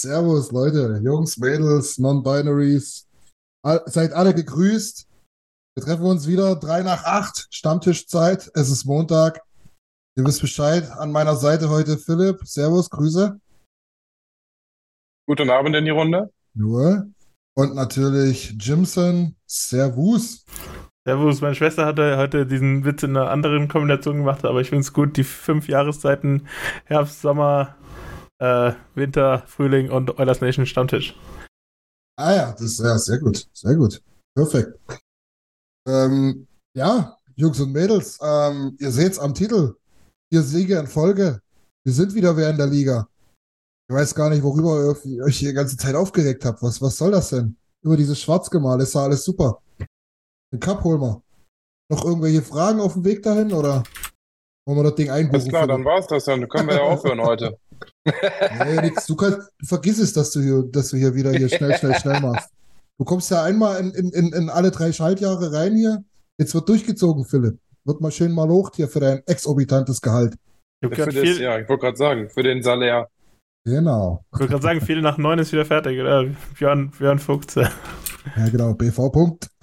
Servus, Leute, Jungs, Mädels, Non-Binaries. All, seid alle gegrüßt. Wir treffen uns wieder, drei nach acht, Stammtischzeit. Es ist Montag. Ihr wisst Bescheid. An meiner Seite heute Philipp. Servus, Grüße. Guten Abend in die Runde. Nur. Und natürlich Jimson. Servus. Servus, meine Schwester hatte heute diesen Witz in einer anderen Kombination gemacht, aber ich finde es gut, die fünf Jahreszeiten Herbst, Sommer, äh, Winter, Frühling und Oilers Nation Stammtisch. Ah ja, das ist ja sehr gut. Sehr gut. Perfekt. Ähm, ja, Jungs und Mädels, ähm, ihr seht's am Titel. Vier Siege in Folge. Wir sind wieder wer in der Liga. Ich weiß gar nicht, worüber ihr euch die ganze Zeit aufgeregt habt. Was, was soll das denn? Über dieses Schwarzgemal ist ja alles super. Den Cup holen wir. Noch irgendwelche Fragen auf dem Weg dahin oder wollen wir das Ding einbuchen? Alles klar, dann war's das. Dann können wir ja aufhören heute. Nee, nix. Du, kannst, du vergiss es, dass du, hier, dass du hier wieder hier schnell, schnell, schnell machst. Du kommst ja einmal in, in, in, in alle drei Schaltjahre rein hier. Jetzt wird durchgezogen, Philipp. Wird mal schön mal hoch hier für dein exorbitantes Gehalt. Ich Für das, viel, ja, ich wollte gerade sagen, für den Salär. Genau. ich wollte gerade sagen, viel nach neun ist wieder fertig, oder? Björn, Björn Fuchs. Ja, genau. BV. Punkt.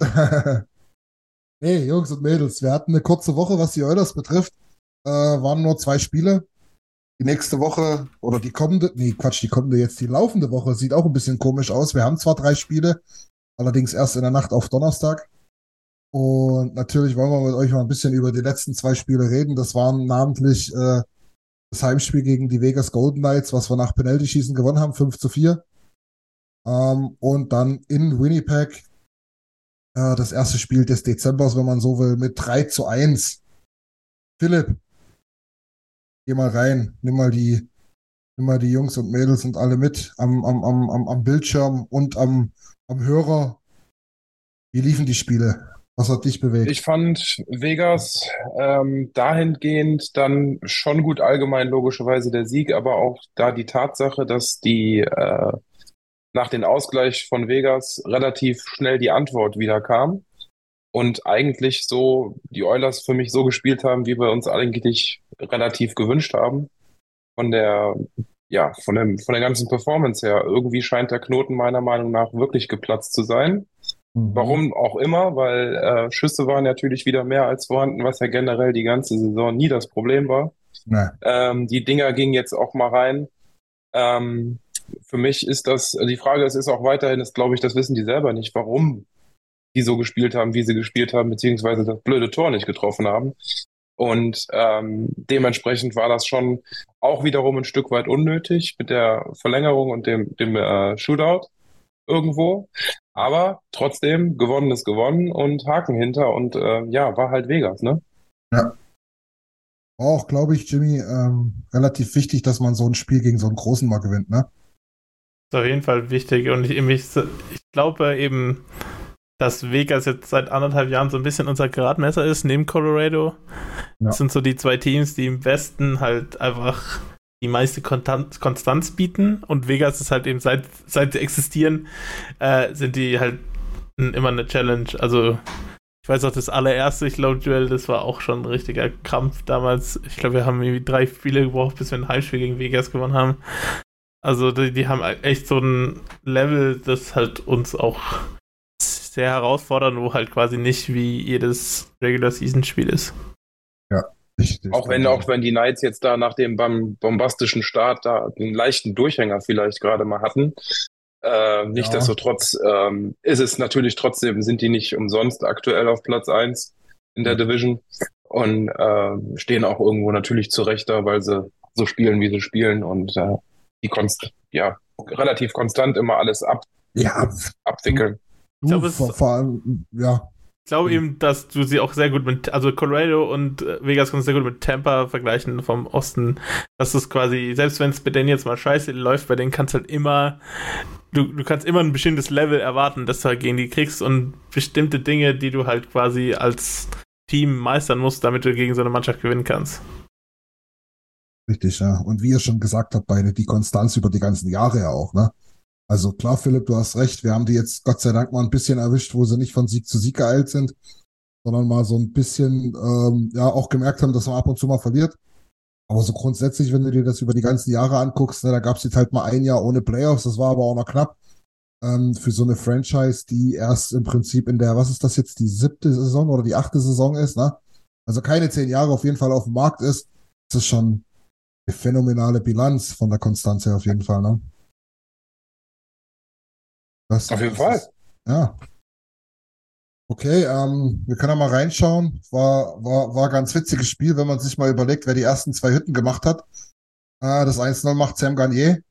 hey, Jungs und Mädels, wir hatten eine kurze Woche, was die Oilers betrifft. Äh, waren nur zwei Spiele. Die nächste Woche oder die kommende, nee, Quatsch, die kommende jetzt, die laufende Woche sieht auch ein bisschen komisch aus. Wir haben zwar drei Spiele, allerdings erst in der Nacht auf Donnerstag. Und natürlich wollen wir mit euch mal ein bisschen über die letzten zwei Spiele reden. Das waren namentlich äh, das Heimspiel gegen die Vegas Golden Knights, was wir nach Penalty-Schießen gewonnen haben, 5 zu 4. Ähm, und dann in Winnipeg äh, das erste Spiel des Dezembers, wenn man so will, mit 3 zu 1. Philipp, geh mal rein, nimm mal die, nimm mal die Jungs und Mädels und alle mit am, am, am, am, Bildschirm und am, am Hörer. Wie liefen die Spiele? Was hat dich bewegt? Ich fand Vegas ähm, dahingehend dann schon gut allgemein logischerweise der Sieg, aber auch da die Tatsache, dass die äh, nach dem Ausgleich von Vegas relativ schnell die Antwort wieder kam und eigentlich so die Oilers für mich so gespielt haben, wie wir uns eigentlich relativ gewünscht haben. Von der, ja, von dem, von der ganzen Performance her. Irgendwie scheint der Knoten meiner Meinung nach wirklich geplatzt zu sein. Mhm. Warum auch immer, weil äh, Schüsse waren natürlich wieder mehr als vorhanden, was ja generell die ganze Saison nie das Problem war. Ähm, die Dinger gingen jetzt auch mal rein. Ähm, für mich ist das, die Frage es ist auch weiterhin, ist glaube ich, das wissen die selber nicht, warum die so gespielt haben, wie sie gespielt haben, beziehungsweise das blöde Tor nicht getroffen haben. Und ähm, dementsprechend war das schon auch wiederum ein Stück weit unnötig mit der Verlängerung und dem, dem äh, Shootout irgendwo. Aber trotzdem, gewonnen ist gewonnen und Haken hinter und äh, ja, war halt Vegas, ne? Ja. Auch, glaube ich, Jimmy, ähm, relativ wichtig, dass man so ein Spiel gegen so einen Großen mal gewinnt, ne? ist auf jeden Fall wichtig und ich, ich, ich glaube eben, dass Vegas jetzt seit anderthalb Jahren so ein bisschen unser Gradmesser ist, neben Colorado. Ja. Das sind so die zwei Teams, die im Westen halt einfach die meiste Konstanz bieten und Vegas ist halt eben seit, seit sie existieren, äh, sind die halt immer eine Challenge. Also ich weiß auch, das allererste, ich glaube, Duell, das war auch schon ein richtiger Krampf damals. Ich glaube, wir haben irgendwie drei Spiele gebraucht, bis wir ein Heimspiel gegen Vegas gewonnen haben. Also die, die haben echt so ein Level, das halt uns auch sehr herausfordert, wo halt quasi nicht wie jedes Regular Season Spiel ist. Ja. Ich, ich auch wenn auch wenn die Knights jetzt da nach dem bombastischen Start da einen leichten Durchhänger vielleicht gerade mal hatten, äh, Nichtsdestotrotz ähm, ist es natürlich trotzdem, sind die nicht umsonst aktuell auf Platz 1 in der Division und äh, stehen auch irgendwo natürlich zurecht da, weil sie so spielen, wie sie spielen und äh, die konst ja, relativ konstant immer alles ab ja. abwickeln. Ich glaube, vor, vor allem, ja, ich glaube eben, dass du sie auch sehr gut mit, also Colorado und äh, Vegas kannst du sehr gut mit Tampa vergleichen vom Osten. Das ist quasi, selbst wenn es bei denen jetzt mal scheiße läuft, bei denen kannst du halt immer, du, du kannst immer ein bestimmtes Level erwarten, dass du halt gegen die kriegst und bestimmte Dinge, die du halt quasi als Team meistern musst, damit du gegen so eine Mannschaft gewinnen kannst. Richtig, ja. Und wie ihr schon gesagt habt, beide die Konstanz über die ganzen Jahre ja auch, ne? Also klar, Philipp, du hast recht. Wir haben die jetzt Gott sei Dank mal ein bisschen erwischt, wo sie nicht von Sieg zu Sieg geeilt sind, sondern mal so ein bisschen ähm, ja auch gemerkt haben, dass man ab und zu mal verliert. Aber so grundsätzlich, wenn du dir das über die ganzen Jahre anguckst, ne, da gab es jetzt halt mal ein Jahr ohne Playoffs, das war aber auch noch knapp. Ähm, für so eine Franchise, die erst im Prinzip in der, was ist das jetzt, die siebte Saison oder die achte Saison ist, ne? Also keine zehn Jahre auf jeden Fall auf dem Markt ist, das ist schon eine phänomenale Bilanz von der Konstanz her auf jeden Fall, ne? Das, Auf jeden Fall. Ist, ja. Okay, ähm, wir können ja mal reinschauen. War, war, war ganz witziges Spiel, wenn man sich mal überlegt, wer die ersten zwei Hütten gemacht hat. Äh, das 1-0 macht Sam Garnier.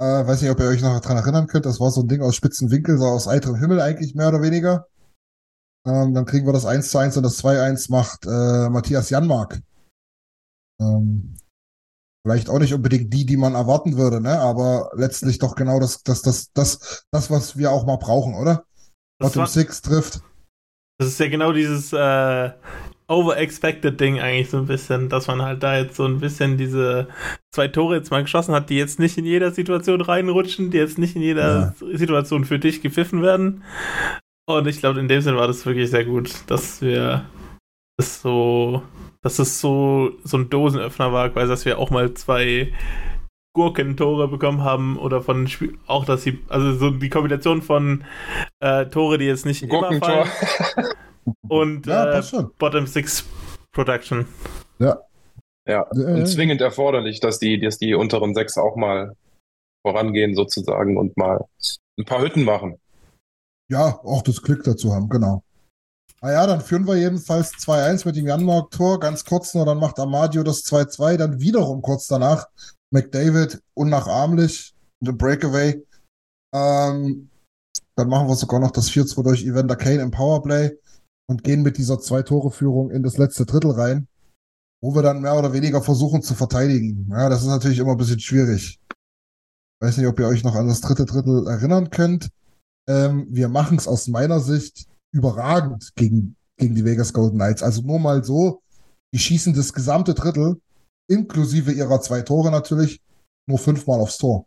Äh, weiß nicht, ob ihr euch noch daran erinnern könnt. Das war so ein Ding aus spitzen Winkel, so aus heiterem Himmel eigentlich mehr oder weniger. Ähm, dann kriegen wir das 1 1 und das 2-1 macht äh, Matthias Janmark. Ähm, Vielleicht auch nicht unbedingt die, die man erwarten würde, ne? Aber letztlich doch genau das, das, das, das, das, was wir auch mal brauchen, oder? Bottom Six trifft. Das ist ja genau dieses äh, over-expected Ding eigentlich so ein bisschen, dass man halt da jetzt so ein bisschen diese zwei Tore jetzt mal geschossen hat, die jetzt nicht in jeder Situation reinrutschen, die jetzt nicht in jeder ja. Situation für dich gepfiffen werden. Und ich glaube, in dem Sinne war das wirklich sehr gut, dass wir das so dass es so, so ein Dosenöffner war, quasi, dass wir auch mal zwei Gurkentore bekommen haben oder von auch, dass sie, also so die Kombination von äh, Tore, die jetzt nicht immer fallen und ja, äh, Bottom Six Production. Ja. Ja, und zwingend erforderlich, dass die, dass die unteren sechs auch mal vorangehen sozusagen und mal ein paar Hütten machen. Ja, auch das Glück dazu haben, genau. Naja, dann führen wir jedenfalls 2-1 mit dem Janmark-Tor, ganz kurz nur, dann macht Amadio das 2-2, dann wiederum kurz danach McDavid unnachahmlich, eine Breakaway. Ähm, dann machen wir sogar noch das 4-2 durch Evander Kane im Powerplay und gehen mit dieser Zwei-Tore-Führung in das letzte Drittel rein, wo wir dann mehr oder weniger versuchen zu verteidigen. Ja, das ist natürlich immer ein bisschen schwierig. Weiß nicht, ob ihr euch noch an das dritte Drittel erinnern könnt. Ähm, wir machen es aus meiner Sicht überragend gegen, gegen die Vegas Golden Knights. Also nur mal so, die schießen das gesamte Drittel, inklusive ihrer zwei Tore natürlich, nur fünfmal aufs Tor.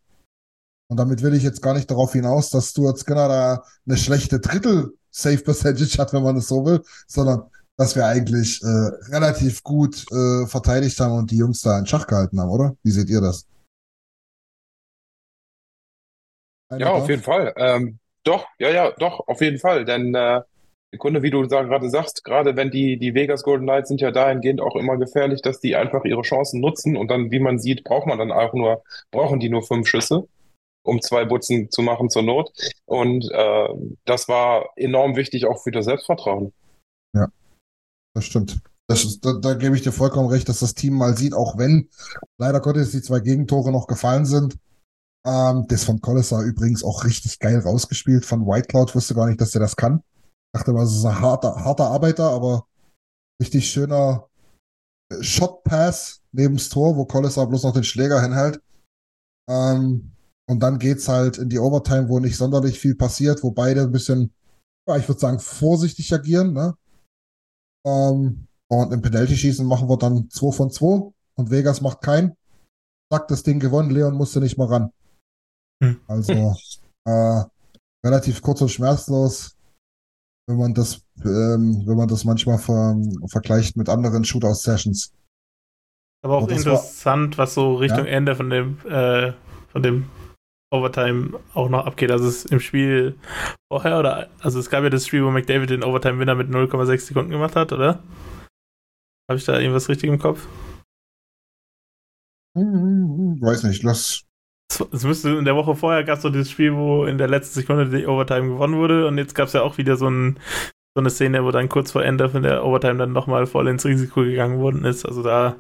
Und damit will ich jetzt gar nicht darauf hinaus, dass Stuart Skinner da eine schlechte Drittel-Safe-Percentage hat, wenn man es so will, sondern dass wir eigentlich äh, relativ gut äh, verteidigt haben und die Jungs da in Schach gehalten haben, oder? Wie seht ihr das? Eine ja, auf jeden Fall. Ähm, doch, ja, ja, doch, auf jeden Fall. Denn äh, Kunde, wie du gerade sagst, gerade wenn die, die Vegas Golden Knights sind ja dahingehend auch immer gefährlich, dass die einfach ihre Chancen nutzen und dann, wie man sieht, braucht man dann auch nur, brauchen die nur fünf Schüsse, um zwei Butzen zu machen zur Not. Und äh, das war enorm wichtig auch für das Selbstvertrauen. Ja, das stimmt. Das ist, da, da gebe ich dir vollkommen recht, dass das Team mal sieht, auch wenn leider Gottes die zwei Gegentore noch gefallen sind. Ähm, das von Collisar übrigens auch richtig geil rausgespielt. Von White Cloud wusste gar nicht, dass er das kann dachte mal, es ist ein harter, harter Arbeiter, aber richtig schöner Shot Pass neben das Tor, wo Colliser bloß noch den Schläger hinhält. Ähm, und dann geht's halt in die Overtime, wo nicht sonderlich viel passiert, wo beide ein bisschen ja, ich würde sagen, vorsichtig agieren. Ne? Ähm, und im Penalty-Schießen machen wir dann 2 von 2 und Vegas macht keinen. Sagt das Ding gewonnen, Leon musste nicht mal ran. Hm. Also äh, relativ kurz und schmerzlos, wenn man das, ähm, wenn man das manchmal ver vergleicht mit anderen Shootout-Sessions. Aber auch interessant, war, was so Richtung ja? Ende von dem, äh, von dem Overtime auch noch abgeht. Also es im Spiel vorher oder also es gab ja das Spiel, wo McDavid den Overtime-Winner mit 0,6 Sekunden gemacht hat, oder? Habe ich da irgendwas richtig im Kopf? Weiß nicht, lass. Es müsste in der Woche vorher gab es so dieses Spiel, wo in der letzten Sekunde die Overtime gewonnen wurde und jetzt gab es ja auch wieder so, ein, so, eine Szene, wo dann kurz vor Ende von der Overtime dann nochmal voll ins Risiko gegangen worden ist. Also da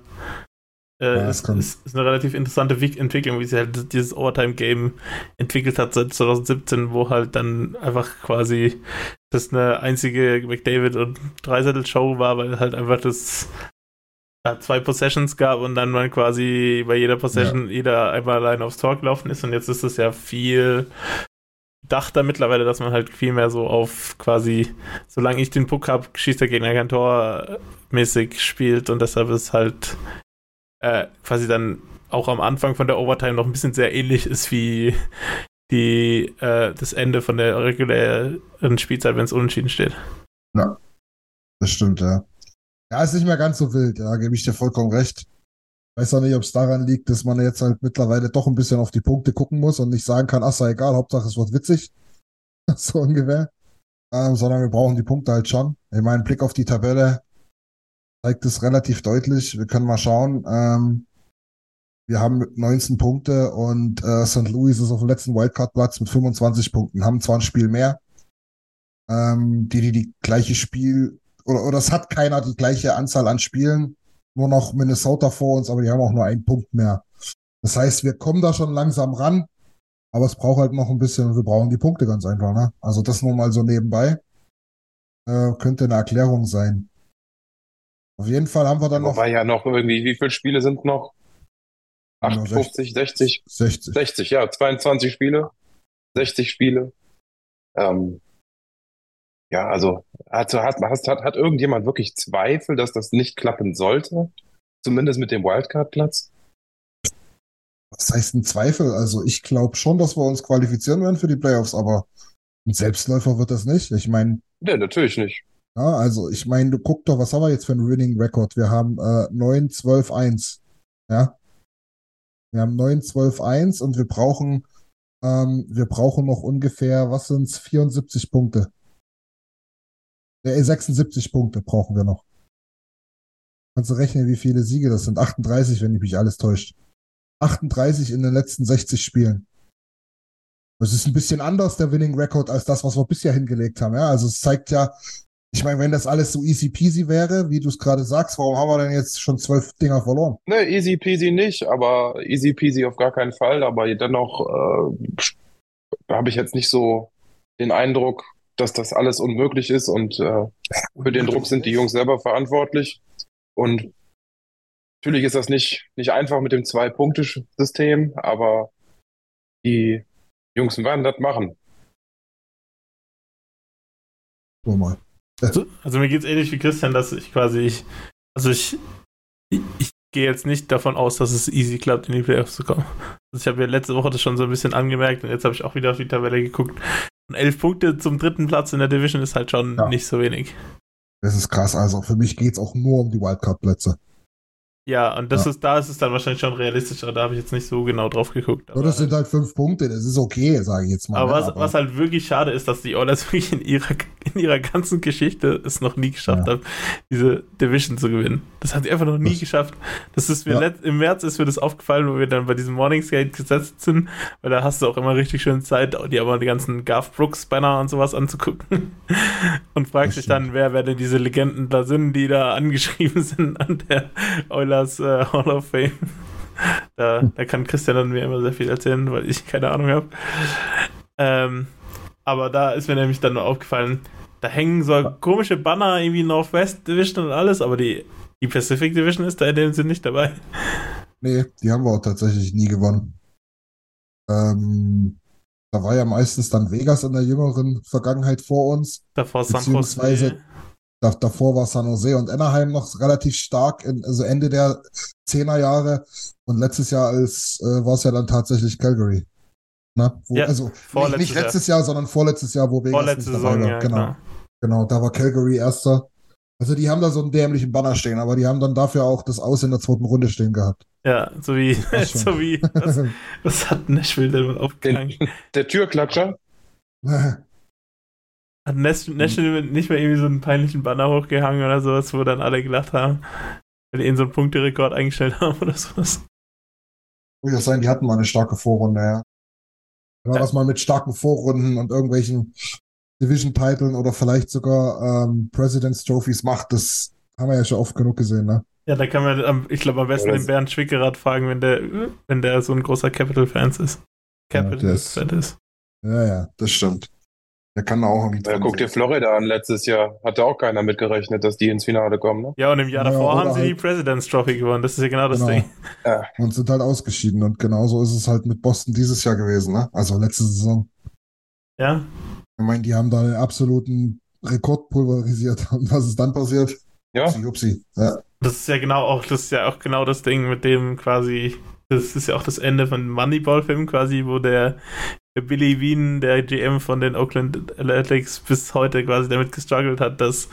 äh, ja, ist, ist, ist, eine relativ interessante Entwicklung, wie sich halt dieses Overtime-Game entwickelt hat seit 2017, wo halt dann einfach quasi das eine einzige McDavid und Dreisettel-Show war, weil halt einfach das zwei Possessions gab und dann man quasi bei jeder Possession ja. jeder einmal allein aufs Tor gelaufen ist und jetzt ist es ja viel dachter mittlerweile, dass man halt viel mehr so auf quasi, solange ich den Puck habe, schießt der Gegner kein Tor mäßig spielt und deshalb ist halt äh, quasi dann auch am Anfang von der Overtime noch ein bisschen sehr ähnlich ist wie die, äh, das Ende von der regulären Spielzeit, wenn es unentschieden steht. Ja, das stimmt, ja. Ja, ist nicht mehr ganz so wild, ja, gebe ich dir vollkommen recht. Weiß auch nicht, ob es daran liegt, dass man jetzt halt mittlerweile doch ein bisschen auf die Punkte gucken muss und nicht sagen kann, ach, sei egal, Hauptsache es wird witzig. so ungefähr. Ähm, sondern wir brauchen die Punkte halt schon. Ich meine, Blick auf die Tabelle zeigt es relativ deutlich. Wir können mal schauen. Ähm, wir haben 19 Punkte und äh, St. Louis ist auf dem letzten Wildcard-Platz mit 25 Punkten, haben zwar ein Spiel mehr, ähm, die, die die gleiche Spiel, oder, oder es hat keiner die gleiche Anzahl an Spielen, nur noch Minnesota vor uns, aber die haben auch nur einen Punkt mehr. Das heißt, wir kommen da schon langsam ran, aber es braucht halt noch ein bisschen und wir brauchen die Punkte ganz einfach. Ne? Also das nur mal so nebenbei. Äh, könnte eine Erklärung sein. Auf jeden Fall haben wir dann noch. Wobei ja noch irgendwie, wie viele Spiele sind noch? 58, 60? 60. 60, ja, 22 Spiele, 60 Spiele. Ähm, ja, also hat, hat, hat, hat irgendjemand wirklich Zweifel, dass das nicht klappen sollte? Zumindest mit dem Wildcard-Platz? Was heißt ein Zweifel? Also ich glaube schon, dass wir uns qualifizieren werden für die Playoffs, aber ein Selbstläufer wird das nicht. Ich meine. Nee, natürlich nicht. Ja, also ich meine, du guck doch, was haben wir jetzt für einen Winning Record? Wir haben äh, 9, 12, 1. Ja. Wir haben 9, 12, 1 und wir brauchen, ähm, wir brauchen noch ungefähr, was sind es, 74 Punkte. Äh, 76 Punkte brauchen wir noch. Kannst du rechnen, wie viele Siege das sind? 38, wenn ich mich alles täuscht. 38 in den letzten 60 Spielen. Das ist ein bisschen anders, der Winning Record, als das, was wir bisher hingelegt haben. Ja, also es zeigt ja, ich meine, wenn das alles so easy peasy wäre, wie du es gerade sagst, warum haben wir denn jetzt schon zwölf Dinger verloren? Ne, easy peasy nicht, aber easy peasy auf gar keinen Fall. Aber dennoch äh, habe ich jetzt nicht so den Eindruck, dass das alles unmöglich ist und äh, für den Druck sind die Jungs selber verantwortlich. Und natürlich ist das nicht, nicht einfach mit dem Zwei-Punkte-System, aber die Jungs werden das machen. So mal. Also, also mir geht es ähnlich wie Christian, dass ich quasi, ich, also ich, ich, ich gehe jetzt nicht davon aus, dass es easy klappt, in die Playoffs zu kommen. Also ich habe ja letzte Woche das schon so ein bisschen angemerkt und jetzt habe ich auch wieder auf die Tabelle geguckt. Und elf Punkte zum dritten Platz in der Division ist halt schon ja. nicht so wenig. Das ist krass. Also für mich geht es auch nur um die Wildcard-Plätze. Ja, und das ja. ist, da ist es dann wahrscheinlich schon realistischer, da habe ich jetzt nicht so genau drauf geguckt. Aber das sind halt fünf Punkte, das ist okay, sage ich jetzt mal. Aber, ne? was, aber was, halt wirklich schade ist, dass die Oilers wirklich in ihrer, in ihrer ganzen Geschichte es noch nie geschafft ja. haben, diese Division zu gewinnen. Das haben sie einfach noch nie das, geschafft. Das ist mir ja. im März ist mir das aufgefallen, wo wir dann bei diesem Morningsgate gesetzt sind, weil da hast du auch immer richtig schön Zeit, die aber die ganzen Garth Brooks Banner und sowas anzugucken. und fragst dich dann, wer, wer denn diese Legenden da sind, die da angeschrieben sind an der Oilers Oilers äh, Hall of Fame. Da, da kann Christian dann mir immer sehr viel erzählen, weil ich keine Ahnung habe. Ähm, aber da ist mir nämlich dann nur aufgefallen, da hängen so komische Banner, irgendwie Northwest Division und alles, aber die, die Pacific Division ist da in dem Sinn nicht dabei. Nee, die haben wir auch tatsächlich nie gewonnen. Ähm, Da war ja meistens dann Vegas in der jüngeren Vergangenheit vor uns. Davor San Jose. Da, davor war San Jose und Anaheim noch relativ stark, in, also Ende der 10er Jahre. Und letztes Jahr als, äh, war es ja dann tatsächlich Calgary. Na, wo, Ja, also nicht, nicht letztes Jahr, sondern vorletztes Jahr, wo Vegas Vorletzte nicht dabei Saison, war. ja, genau, genau. genau, da war Calgary erster. Also die haben da so einen dämlichen Banner stehen, aber die haben dann dafür auch das Aus in der zweiten Runde stehen gehabt. Ja, so wie, so wie, was, was hat Nashville denn aufgehangen? Der Türklatscher. Hat. Nashville nicht mal irgendwie so einen peinlichen Banner hochgehangen oder sowas, wo dann alle gelacht haben, wenn die ihnen so einen Punkterekord eingestellt haben oder sowas? Durchaus sein, die hatten mal eine starke Vorrunde, ja. Wenn man Ja. das mal mit starken Vorrunden und irgendwelchen Division-Titeln oder vielleicht sogar ähm, President's Trophies macht, das haben wir ja schon oft genug gesehen, ne? Ja, da kann man, am- ich glaube, am besten Ja, den Bernd Schwickerath fragen, wenn der, wenn der so ein großer Capital-Fans ist. Ja, der Capital-Fan ist. Ja, ja, das stimmt. Der kann da auch irgendwie Ja, guck dir Florida an, letztes Jahr. Hatte auch keiner mitgerechnet, dass die ins Finale kommen, ne? Ja, und im Jahr Ja, davor haben sie die halt- President's Trophy gewonnen. Das ist ja genau das Genau. Ding. und sind halt ausgeschieden. Und genauso ist es halt mit Boston dieses Jahr gewesen, ne? Also letzte Saison. Ja, Ich meine, die haben da einen absoluten Rekord pulverisiert. Und was ist dann passiert? Ja. Upsi, upsi. Ja, das ist ja genau auch, das ist ja auch genau das Ding, mit dem quasi, das ist ja auch das Ende von Moneyball-Film quasi, wo der Billy Wien, der GM von den Oakland Athletics, bis heute quasi damit gestruggelt hat, dass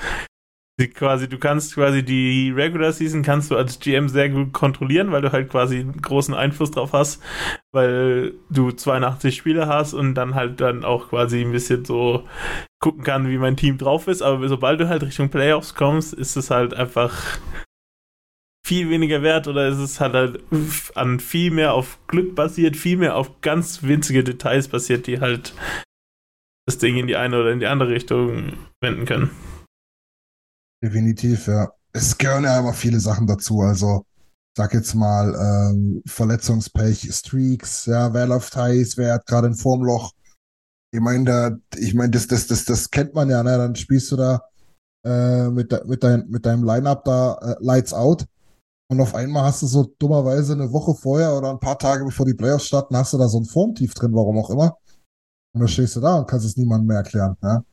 quasi, du kannst quasi die Regular Season kannst du als GM sehr gut kontrollieren, weil du halt quasi einen großen Einfluss drauf hast, weil du 82 Spiele hast und dann halt dann auch quasi ein bisschen so gucken kann, wie mein Team drauf ist, aber sobald du halt Richtung Playoffs kommst, ist es halt einfach viel weniger wert oder ist es halt, halt an viel mehr auf Glück basiert, viel mehr auf ganz winzige Details basiert, die halt das Ding in die eine oder in die andere Richtung wenden können. definitiv, ja. Es gehören ja immer viele Sachen dazu. Also, sag jetzt mal, ähm, Verletzungspech, Streaks, ja, wer läuft heiß, wer hat gerade ein Formloch. Ich meine, da, ich meine, das, das, das, das kennt man ja, ne? Dann spielst du da äh, mit, de, mit, dein, mit deinem Line-Up da äh, Lights Out. Und auf einmal hast du so dummerweise eine Woche vorher oder ein paar Tage bevor die Playoffs starten, hast du da so ein Formtief drin, warum auch immer. Und dann stehst du da und kannst es niemandem mehr erklären. Ja?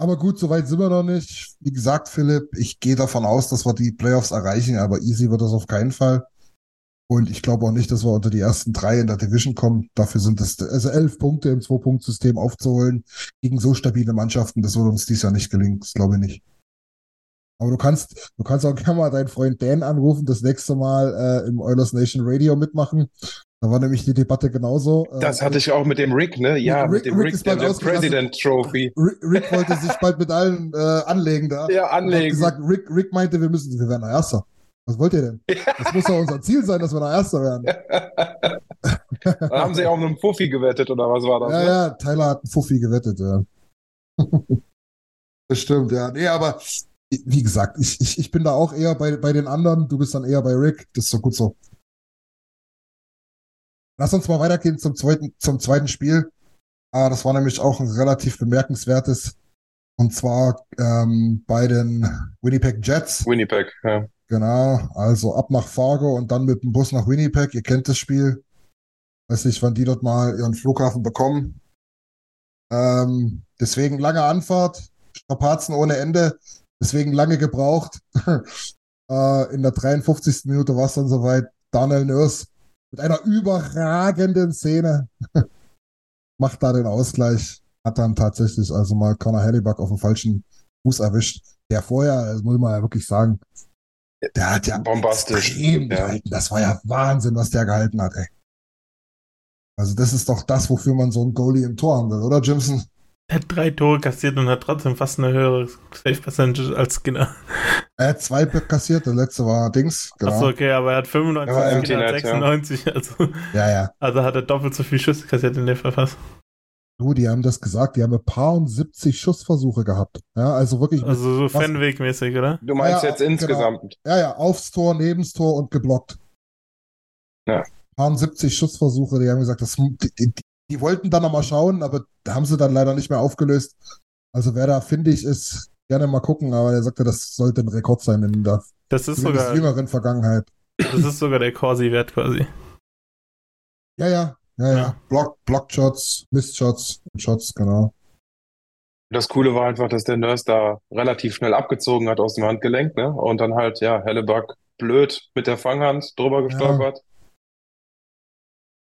Aber gut, soweit sind wir noch nicht. Wie gesagt, Philipp, ich gehe davon aus, dass wir die Playoffs erreichen, aber easy wird das auf keinen Fall. Und ich glaube auch nicht, dass wir unter die ersten drei in der Division kommen. Dafür sind es also elf Punkte im Zwei-Punkt-System aufzuholen gegen so stabile Mannschaften. Das wird uns dies Jahr nicht gelingen. Das glaube ich nicht. Aber du kannst, du kannst auch gerne mal deinen Freund Dan anrufen, das nächste Mal äh, im Oilers Nation Radio mitmachen. Da war nämlich die Debatte genauso. Äh, Das hatte ich auch mit dem Rick, ne? Ja, Rick- mit dem Rick Rick, ist der. President Trophy. Rick, Rick wollte sich bald mit allen äh, anlegen da. Ja, anlegen. gesagt, Rick, Rick meinte, wir müssen, wir werden Erster. Was wollt ihr denn? Das muss doch unser Ziel sein, dass wir noch Erster werden. Dann haben sie auch mit einem Fuffi gewettet, oder was war das? Ja, ne? ja, Tyler hat einen Fuffi gewettet, ja. das stimmt, ja. Nee, aber wie gesagt, ich, ich, ich bin da auch eher bei, bei den anderen. Du bist dann eher bei Rick. Das ist so gut so. Lass uns mal weitergehen zum zweiten, zum zweiten Spiel. Ah, das war nämlich auch ein relativ bemerkenswertes. Und zwar ähm, bei den Winnipeg Jets. Winnipeg, ja. Genau, also ab nach Fargo und dann mit dem Bus nach Winnipeg. Ihr kennt das Spiel. Weiß nicht, wann die dort mal ihren Flughafen bekommen. Ähm, deswegen lange Anfahrt, Strapazen ohne Ende, deswegen lange gebraucht. äh, in der 53. Minute war es dann soweit. Daniel Nurse mit einer überragenden Szene macht da den Ausgleich. Hat dann tatsächlich also mal Connor Hellebuck auf dem falschen Fuß erwischt. Der vorher, das muss man ja wirklich sagen, der hat ja Bombastisch. extrem Ja. gehalten. Das war ja Wahnsinn, was der gehalten hat, ey. Also das ist doch das, wofür man so einen Goalie im Tor haben will, oder Jimson? Er hat drei Tore kassiert und hat trotzdem fast eine höhere Safe Percentage als Skinner. Er hat zwei kassiert, der letzte war Dings, genau. Achso, okay, aber er hat 95, Ja, Skinner hat Empty Net, ja. 96. Also, Ja, ja. also hat er doppelt so viel Schüsse kassiert in der fast. Du, die haben das gesagt, die haben ein paar und 70 Schussversuche gehabt. Ja, also wirklich, Also so Was? Fenweg-mäßig, oder? Du meinst Ja, jetzt genau. insgesamt. ja, ja, aufs Tor, nebens Tor und geblockt. Ja. Paar 70 Schussversuche, die haben gesagt, das, die, die, die wollten dann nochmal schauen, aber da haben sie dann leider nicht mehr aufgelöst. Also wer da findig ist, gerne mal gucken, aber er sagte, das sollte ein Rekord sein in der Das ist sogar, jüngeren Vergangenheit. das ist sogar der Corsi-Wert quasi. Ja, ja, Ja, ja. Ja. Block, Blockshots, Mistshots, Shots, genau. Das Coole war einfach, dass der Nurse da relativ schnell abgezogen hat aus dem Handgelenk, ne? Und dann halt, ja, Hellebuck blöd mit der Fanghand drüber gestolpert.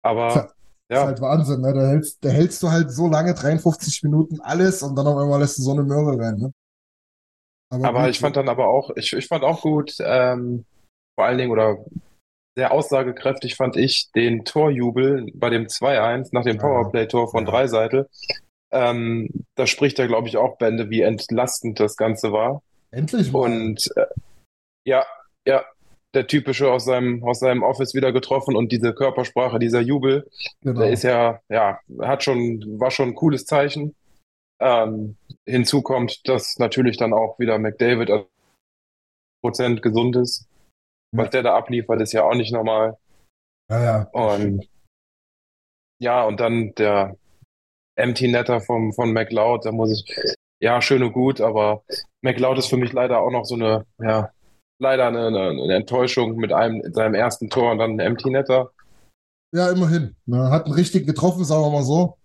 Aber, Ist ja, halt Wahnsinn, ne? Da hältst, da hältst du halt so lange, 53 Minuten alles und dann auf einmal lässt du so eine Möhre rein, ne? aber gut, ich fand dann aber auch, ich, ich fand auch gut, ähm, vor allen Dingen, oder sehr aussagekräftig fand ich den Torjubel bei dem 2-1 nach dem. Powerplay-Tor von Ja. Dreiseitel. Ähm, da spricht er, glaube ich, auch Bände, wie entlastend das Ganze war. endlich mal. Und äh, ja, ja, der typische aus seinem, aus seinem Office wieder getroffen und diese Körpersprache, dieser Jubel, genau. der ist ja, ja, hat schon, war schon ein cooles Zeichen. Ähm, hinzu kommt, dass natürlich dann auch wieder McDavid Prozent gesund ist. Was der da abliefert, ist ja auch nicht normal. ja, ja. Und ja, und dann der Empty Netter vom, von McLeod, da muss ich, ja, schön und gut, aber McLeod ist für mich leider auch noch so eine, ja, leider eine, eine, Enttäuschung mit einem, seinem ersten Tor und dann ein Empty Netter. Ja, immerhin. Ne, hat einen richtig getroffen, sagen wir mal so.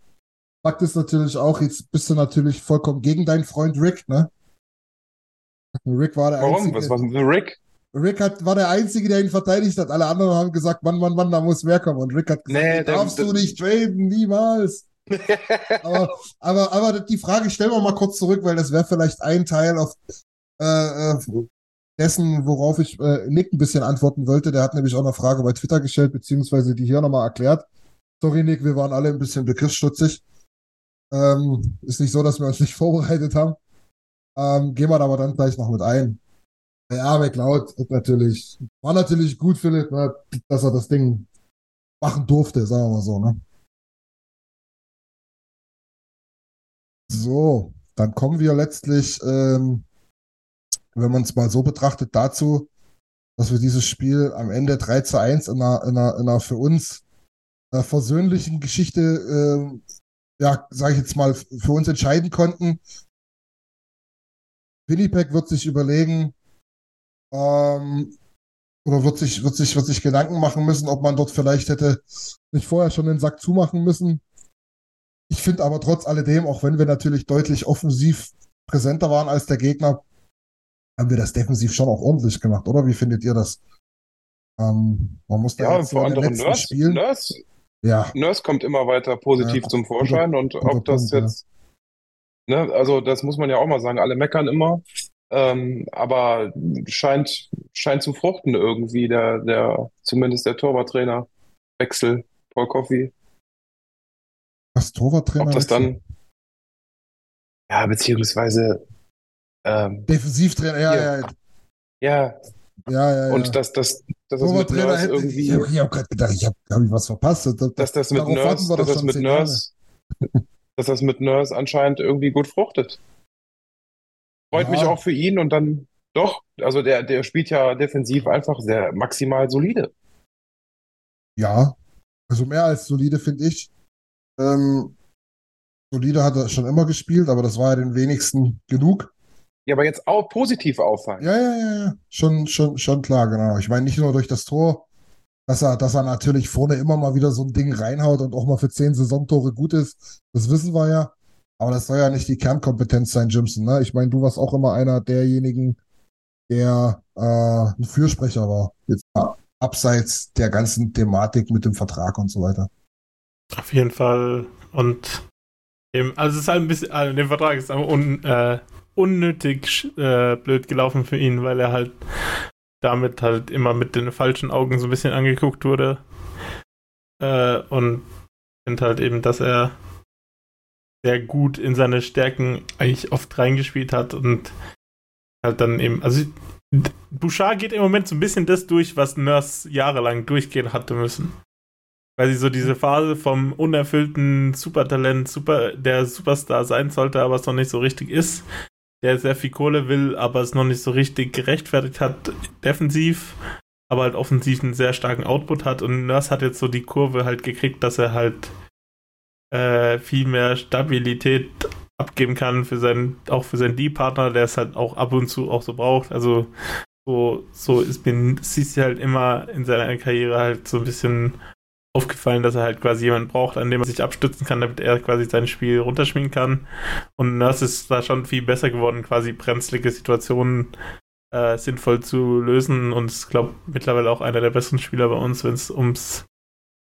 Fakt ist natürlich auch, jetzt bist du natürlich vollkommen gegen deinen Freund Rick, ne? Rick war der Warum? Einzige. Was, was mit Rick? Rick hat, war der Einzige, der ihn verteidigt hat. Alle anderen haben gesagt, Mann, Mann, Mann, da muss mehr kommen. Und Rick hat gesagt, Nee, darfst der- du nicht traden, niemals. Aber, aber, aber die Frage stellen wir mal kurz zurück, weil das wäre vielleicht ein Teil auf äh, äh, dessen, worauf ich äh, Nick ein bisschen antworten wollte. Der hat nämlich auch eine Frage bei Twitter gestellt, beziehungsweise die hier nochmal erklärt. Sorry, Nick, wir waren alle ein bisschen begriffsstutzig. Ähm, ist nicht so, dass wir uns nicht vorbereitet haben. Ähm, gehen wir aber dann gleich noch mit ein. Ja, McLeod ist natürlich, war natürlich gut, Philipp, ne, dass er das Ding machen durfte, sagen wir mal so, ne? So, dann kommen wir letztlich, ähm, wenn man es mal so betrachtet, dazu, dass wir dieses Spiel am Ende 3 zu 1 in einer, in einer, in einer für uns äh, versöhnlichen Geschichte, ähm, ja, sage ich jetzt mal, für uns entscheiden konnten. Winnipeg wird sich überlegen, ähm, oder wird sich, wird sich, wird sich Gedanken machen müssen, ob man dort vielleicht hätte nicht vorher schon den Sack zumachen müssen. Ich finde aber trotz alledem, auch wenn wir natürlich deutlich offensiv präsenter waren als der Gegner, haben wir das defensiv schon auch ordentlich gemacht, oder? Wie findet ihr das? Ähm, man muss da Ja, und jetzt so vor letzten Nurse, Spielen. Nurse, Ja, Nurse kommt immer weiter positiv Ja, zum Vorschein und guter ob das Punkt, ja. jetzt, ne, also das muss man ja auch mal sagen, alle meckern immer, ähm, aber scheint, scheint zu fruchten irgendwie, der, der, zumindest der Torwarttrainer Wechsel, Paul Coffey. was Torwarttrainer. Ob das dann, ja, beziehungsweise, ähm, Defensivtrainer, ja, ja, ja, ja, ja, ja. und dass das, dass das mit Nurse hätte, irgendwie, ich habe hab gerade gedacht, ich habe hab ich was verpasst. Das, das, dass das mit Nurse, dass das mit. Nurse, dass das mit Nurse anscheinend irgendwie gut fruchtet. Freut Ja. mich auch für ihn und dann doch, also der, der spielt ja defensiv einfach sehr maximal solide. Ja, also mehr als solide, finde ich. Ähm, solide hat er schon immer gespielt, aber das war ja den wenigsten genug. Ja, aber jetzt auch positiv auffallen. Ja, ja, ja, ja. Schon, schon, schon klar, genau. Ich meine, nicht nur durch das Tor, dass er, dass er natürlich vorne immer mal wieder so ein Ding reinhaut und auch mal für zehn Saisontore gut ist. Das wissen wir ja. Aber das soll ja nicht die Kernkompetenz sein, Jimson. Ne? Ich meine, du warst auch immer einer derjenigen, der äh, ein Fürsprecher war. Jetzt ab- abseits der ganzen Thematik mit dem Vertrag und so weiter. Auf jeden Fall. Und eben, also es ist halt ein bisschen, also der Vertrag ist aber un, äh, unnötig äh, blöd gelaufen für ihn, weil er halt damit halt immer mit den falschen Augen so ein bisschen angeguckt wurde. Äh, und finde halt eben, dass er sehr gut in seine Stärken eigentlich oft reingespielt hat und halt dann eben, also Bouchard geht im Moment so ein bisschen das durch, was Nurse jahrelang durchgehen hatte müssen. Weil sie so diese Phase vom unerfüllten Supertalent, super, der Superstar sein sollte, aber es noch nicht so richtig ist. Der sehr viel Kohle will, aber es noch nicht so richtig gerechtfertigt hat, defensiv, aber halt offensiv einen sehr starken Output hat. Und Nurse hat jetzt so die Kurve halt gekriegt, dass er halt äh, viel mehr Stabilität abgeben kann für seinen, auch für seinen D-Partner, der es halt auch ab und zu auch so braucht. Also so, so ist mir, siehst du halt immer in seiner Karriere halt so ein bisschen aufgefallen, dass er halt quasi jemanden braucht, an dem er sich abstützen kann, damit er quasi sein Spiel runterschmieden kann. Und Nurse ist da schon viel besser geworden, quasi brenzlige Situationen äh, sinnvoll zu lösen und ist, glaube mittlerweile auch einer der besten Spieler bei uns, wenn es ums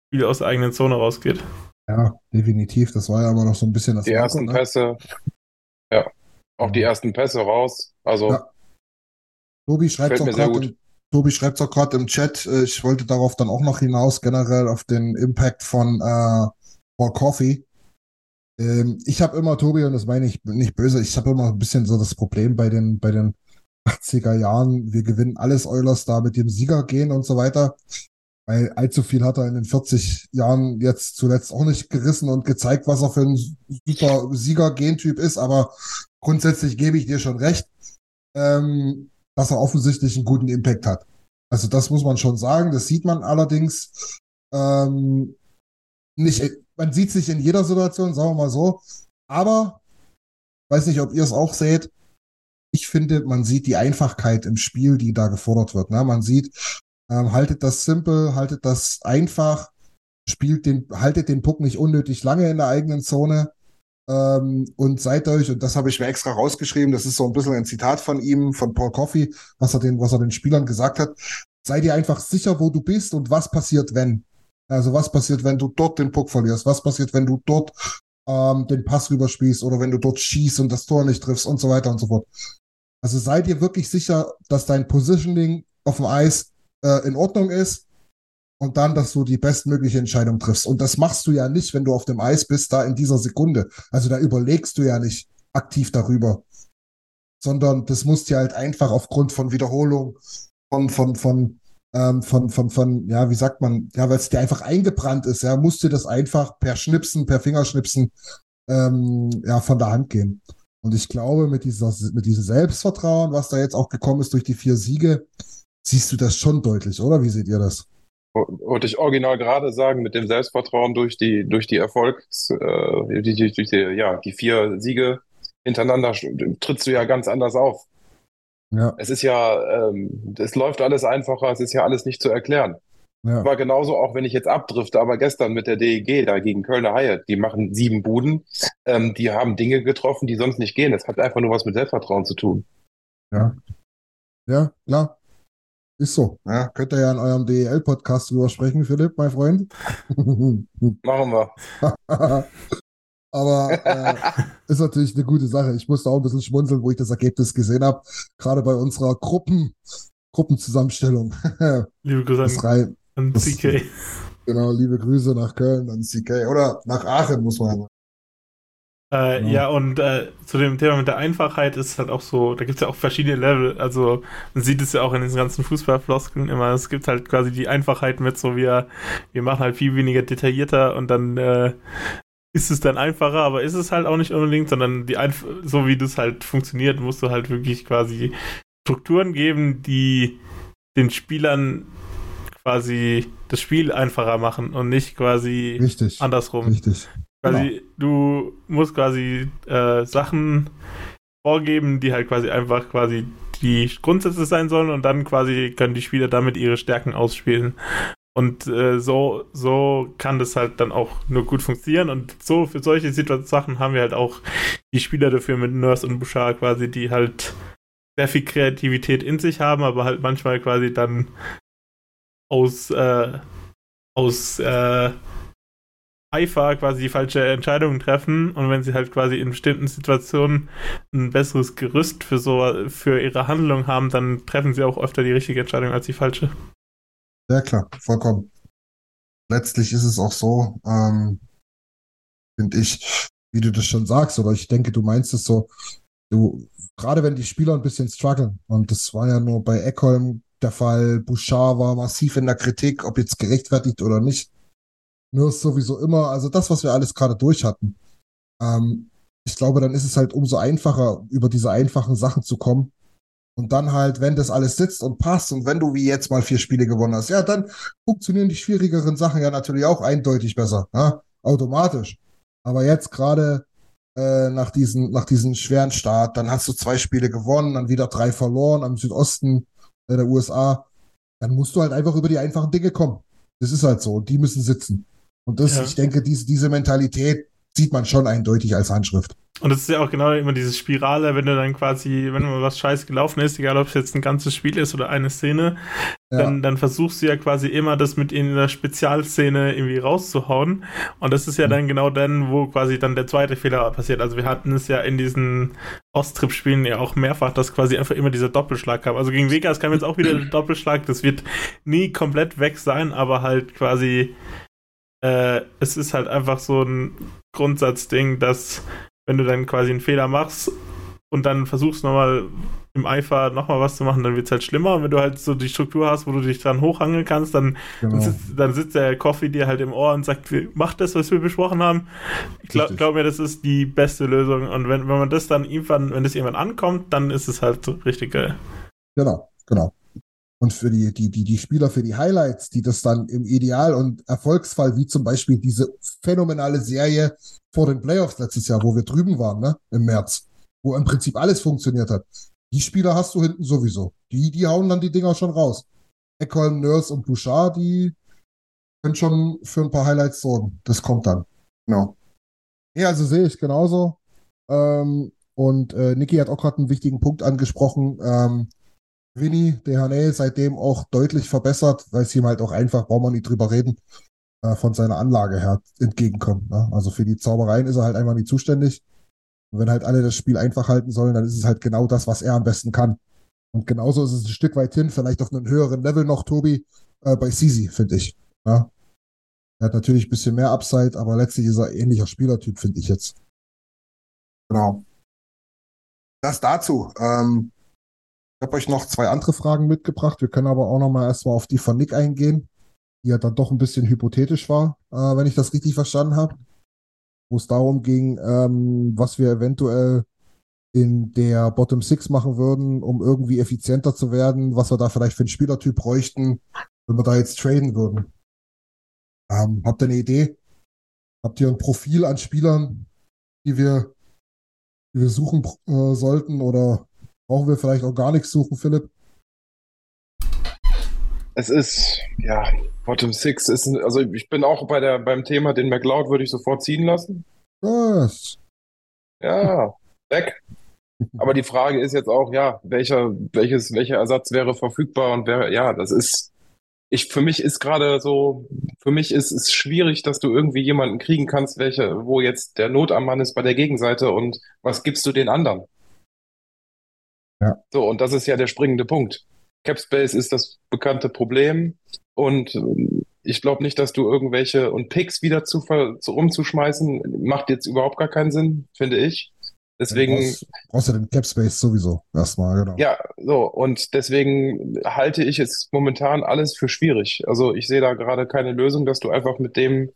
Spiel aus der eigenen Zone rausgeht. Ja, definitiv. Das war ja aber noch so ein bisschen das Die Marco, ersten ne? Pässe, ja, auch die ersten Pässe raus. Also Ja. Tobi schreibt auch mir sehr gerade Tobi schreibt auch gerade im Chat, äh, ich wollte darauf dann auch noch hinaus, generell auf den Impact von äh, Paul Coffey. Ähm, ich habe immer, Tobi, und das meine ich nicht böse, ich habe immer ein bisschen so das Problem bei den, bei den 80er Jahren, wir gewinnen alles Oilers da mit dem Sieger gehen und so weiter. Weil allzu viel hat er in den 40 Jahren jetzt zuletzt auch nicht gerissen und gezeigt, was er für ein super Sieger-Gentyp ist, aber grundsätzlich gebe ich dir schon recht. Ähm, dass er offensichtlich einen guten Impact hat. Also das muss man schon sagen. Das sieht man allerdings ähm, nicht. Man sieht sich in jeder Situation, sagen wir mal so. Aber weiß nicht, ob ihr es auch seht. Ich finde, man sieht die Einfachkeit im Spiel, die da gefordert wird. Ne? Man sieht, ähm, haltet das simpel, haltet das einfach, spielt den, haltet den Puck nicht unnötig lange in der eigenen Zone. Ähm, und seid euch, und das habe ich mir extra rausgeschrieben, das ist so ein bisschen ein Zitat von ihm, von Paul Coffey, was er den, was er den Spielern gesagt hat. Sei dir einfach sicher, wo du bist und was passiert, wenn. Also was passiert, wenn du dort den Puck verlierst? Was passiert, wenn du dort ähm, den Pass rüberspielst oder wenn du dort schießt und das Tor nicht triffst und so weiter und so fort. Also sei dir wirklich sicher, dass dein Positioning auf dem Eis äh, in Ordnung ist und dann, dass du die bestmögliche Entscheidung triffst. Und das machst du ja nicht, wenn du auf dem Eis bist, da in dieser Sekunde. Also da überlegst du ja nicht aktiv darüber, sondern das musst du halt einfach aufgrund von Wiederholung, von, von, von, ähm, von, von, von, ja, wie sagt man, ja, weil es dir einfach eingebrannt ist, ja, musst du das einfach per Schnipsen, per Fingerschnipsen, ähm, ja, von der Hand gehen. Und ich glaube, mit dieser, mit diesem Selbstvertrauen, was da jetzt auch gekommen ist durch die vier Siege, siehst du das schon deutlich, oder? Wie seht ihr das? Wollte ich original gerade sagen, mit dem Selbstvertrauen durch die, durch die Erfolgs, äh, die, die, durch die, ja, die vier Siege hintereinander trittst du ja ganz anders auf. Ja. Es ist ja, ähm, es läuft alles einfacher, es ist ja alles nicht zu erklären. Ja. War genauso, auch wenn ich jetzt abdrifte, aber gestern mit der DEG da gegen Kölner Haie, die machen sieben Buden, ähm, die haben Dinge getroffen, die sonst nicht gehen. Das hat einfach nur was mit Selbstvertrauen zu tun. Ja. Ja, klar. Ist so. Ja, könnt ihr ja in eurem DEL-Podcast drüber sprechen, Philipp, mein Freund. Machen wir. Aber äh, ist natürlich eine gute Sache. Ich musste auch ein bisschen schmunzeln, wo ich das Ergebnis gesehen habe. Gerade bei unserer Gruppen, Gruppenzusammenstellung. Liebe Grüße an, das- CK. genau, liebe Grüße nach Köln, an CK. Oder nach Aachen, muss man sagen. Äh, Ja. ja, und äh, zu dem Thema mit der Einfachheit ist es halt auch so, da gibt es ja auch verschiedene Level. Also man sieht es ja auch in den ganzen Fußballfloskeln immer. Es gibt halt quasi die Einfachheit mit so, wir, wir machen halt viel weniger detaillierter und dann äh, ist es dann einfacher, aber ist es halt auch nicht unbedingt, sondern die Einf so wie das halt funktioniert, musst du halt wirklich quasi Strukturen geben, die den Spielern quasi das Spiel einfacher machen und nicht quasi Richtig. andersrum. Richtig. Quasi, du musst quasi äh, Sachen vorgeben, die halt quasi einfach quasi die Grundsätze sein sollen und dann quasi können die Spieler damit ihre Stärken ausspielen. Und äh, so, so kann das halt dann auch nur gut funktionieren. Und so für solche Sachen haben wir halt auch die Spieler dafür mit Nurse und Bouchard quasi, die halt sehr viel Kreativität in sich haben, aber halt manchmal quasi dann aus, äh, aus äh, Eifer quasi die falsche Entscheidungen treffen und wenn sie halt quasi in bestimmten Situationen ein besseres Gerüst für so für ihre Handlung haben, dann treffen sie auch öfter die richtige Entscheidung als die falsche. Ja, klar, vollkommen. Letztlich ist es auch so, ähm, finde ich, wie du das schon sagst, oder ich denke, du meinst es so, du, gerade wenn die Spieler ein bisschen strugglen, und das war ja nur bei Eckholm der Fall, Bouchard war massiv in der Kritik, ob jetzt gerechtfertigt oder nicht. Nur ist sowieso immer, also das, was wir alles gerade durch hatten. Ähm, ich glaube, dann ist es halt umso einfacher, über diese einfachen Sachen zu kommen. Und dann halt, wenn das alles sitzt und passt und wenn du wie jetzt mal vier Spiele gewonnen hast, ja, dann funktionieren die schwierigeren Sachen ja natürlich auch eindeutig besser, ja? automatisch. Aber jetzt gerade äh, nach diesem nach diesem schweren Start, dann hast du zwei Spiele gewonnen, dann wieder drei verloren am Südosten äh, der USA, dann musst du halt einfach über die einfachen Dinge kommen. Das ist halt so. Und die müssen sitzen. Und das, Ja. ich denke, diese, diese Mentalität sieht man schon eindeutig als Handschrift. Und es ist ja auch genau immer diese Spirale, wenn du dann quasi, wenn mal was scheiße gelaufen ist, egal ob es jetzt ein ganzes Spiel ist oder eine Szene, Ja. dann, dann versuchst du ja quasi immer, das mit in der Spezialszene irgendwie rauszuhauen. Und das ist Mhm. ja dann genau dann, wo quasi dann der zweite Fehler passiert. Also wir hatten es ja in diesen Austrip-Spielen ja auch mehrfach, dass quasi einfach immer dieser Doppelschlag kam. Also gegen Vegas kam jetzt auch wieder der Doppelschlag. Das wird nie komplett weg sein, aber halt quasi äh, es ist halt einfach so ein Grundsatzding, dass wenn du dann quasi einen Fehler machst und dann versuchst nochmal im Eifer nochmal was zu machen, dann wird es halt schlimmer. Und wenn du halt so die Struktur hast, wo du dich dran hochhangeln kannst, dann, Genau. sitzt, dann sitzt der Coffee dir halt im Ohr und sagt, mach das, was wir besprochen haben. Ich glaub, glaub mir, das ist die beste Lösung. Und wenn, wenn man das dann irgendwann, wenn das irgendwann ankommt, dann ist es halt so richtig geil. Genau, genau. Und für die, die, die, die Spieler, für die Highlights, die das dann im Ideal- und Erfolgsfall, wie zum Beispiel diese phänomenale Serie vor den Playoffs letztes Jahr, wo wir drüben waren, ne, im März, wo im Prinzip alles funktioniert hat. Die Spieler hast du hinten sowieso. Die, die hauen dann die Dinger schon raus. Eckholm, Nurse und Bouchard, die können schon für ein paar Highlights sorgen. Das kommt dann. Genau. Ja, also sehe ich genauso. Ähm, und äh, Niki hat auch gerade einen wichtigen Punkt angesprochen. Ähm, Vinny, Dehaney, seitdem auch deutlich verbessert, weil es ihm halt auch einfach, braucht man nicht drüber reden, äh, von seiner Anlage her entgegenkommt. Ne? Also für die Zaubereien ist er halt einfach nicht zuständig. Und wenn halt alle das Spiel einfach halten sollen, dann ist es halt genau das, was er am besten kann. Und genauso ist es ein Stück weit hin, vielleicht auf einem höheren Level noch, Tobi, äh, bei Sisi, finde ich. Ja? Er hat natürlich ein bisschen mehr Upside, aber letztlich ist er ähnlicher Spielertyp, finde ich jetzt. Genau. Das dazu. Ähm, habe euch noch zwei andere Fragen mitgebracht. Wir können aber auch noch mal erstmal auf die von Nick eingehen, die ja dann doch ein bisschen hypothetisch war, äh, wenn ich das richtig verstanden habe. Wo es darum ging, ähm, was wir eventuell in der Bottom Six machen würden, um irgendwie effizienter zu werden, was wir da vielleicht für einen Spielertyp bräuchten, wenn wir da jetzt traden würden. Ähm, habt ihr eine Idee? Habt ihr ein Profil an Spielern, die wir, die wir suchen äh, sollten oder brauchen wir vielleicht auch gar nichts suchen, Philipp? Es ist, ja, Bottom Six ist, also ich bin auch bei der, beim Thema, den McLeod würde ich sofort ziehen lassen. Das, Ja, weg. Aber die Frage ist jetzt auch, ja, welcher, welches, welcher Ersatz wäre verfügbar und wer, ja, das ist, ich, für mich ist gerade so, für mich ist es schwierig, dass du irgendwie jemanden kriegen kannst, welcher, wo jetzt der Not am Mann ist bei der Gegenseite und was gibst du den anderen? Ja. So, und das ist ja der springende Punkt. Capspace ist das bekannte Problem und ähm, ich glaube nicht, dass du irgendwelche und Picks wieder zu, zu umzuschmeißen, macht jetzt überhaupt gar keinen Sinn, finde ich. Deswegen, brauchst, brauchst du den Cap Space sowieso erstmal, genau. ja, so, und deswegen halte ich es momentan alles für schwierig. Also ich sehe da gerade keine Lösung, dass du einfach mit dem,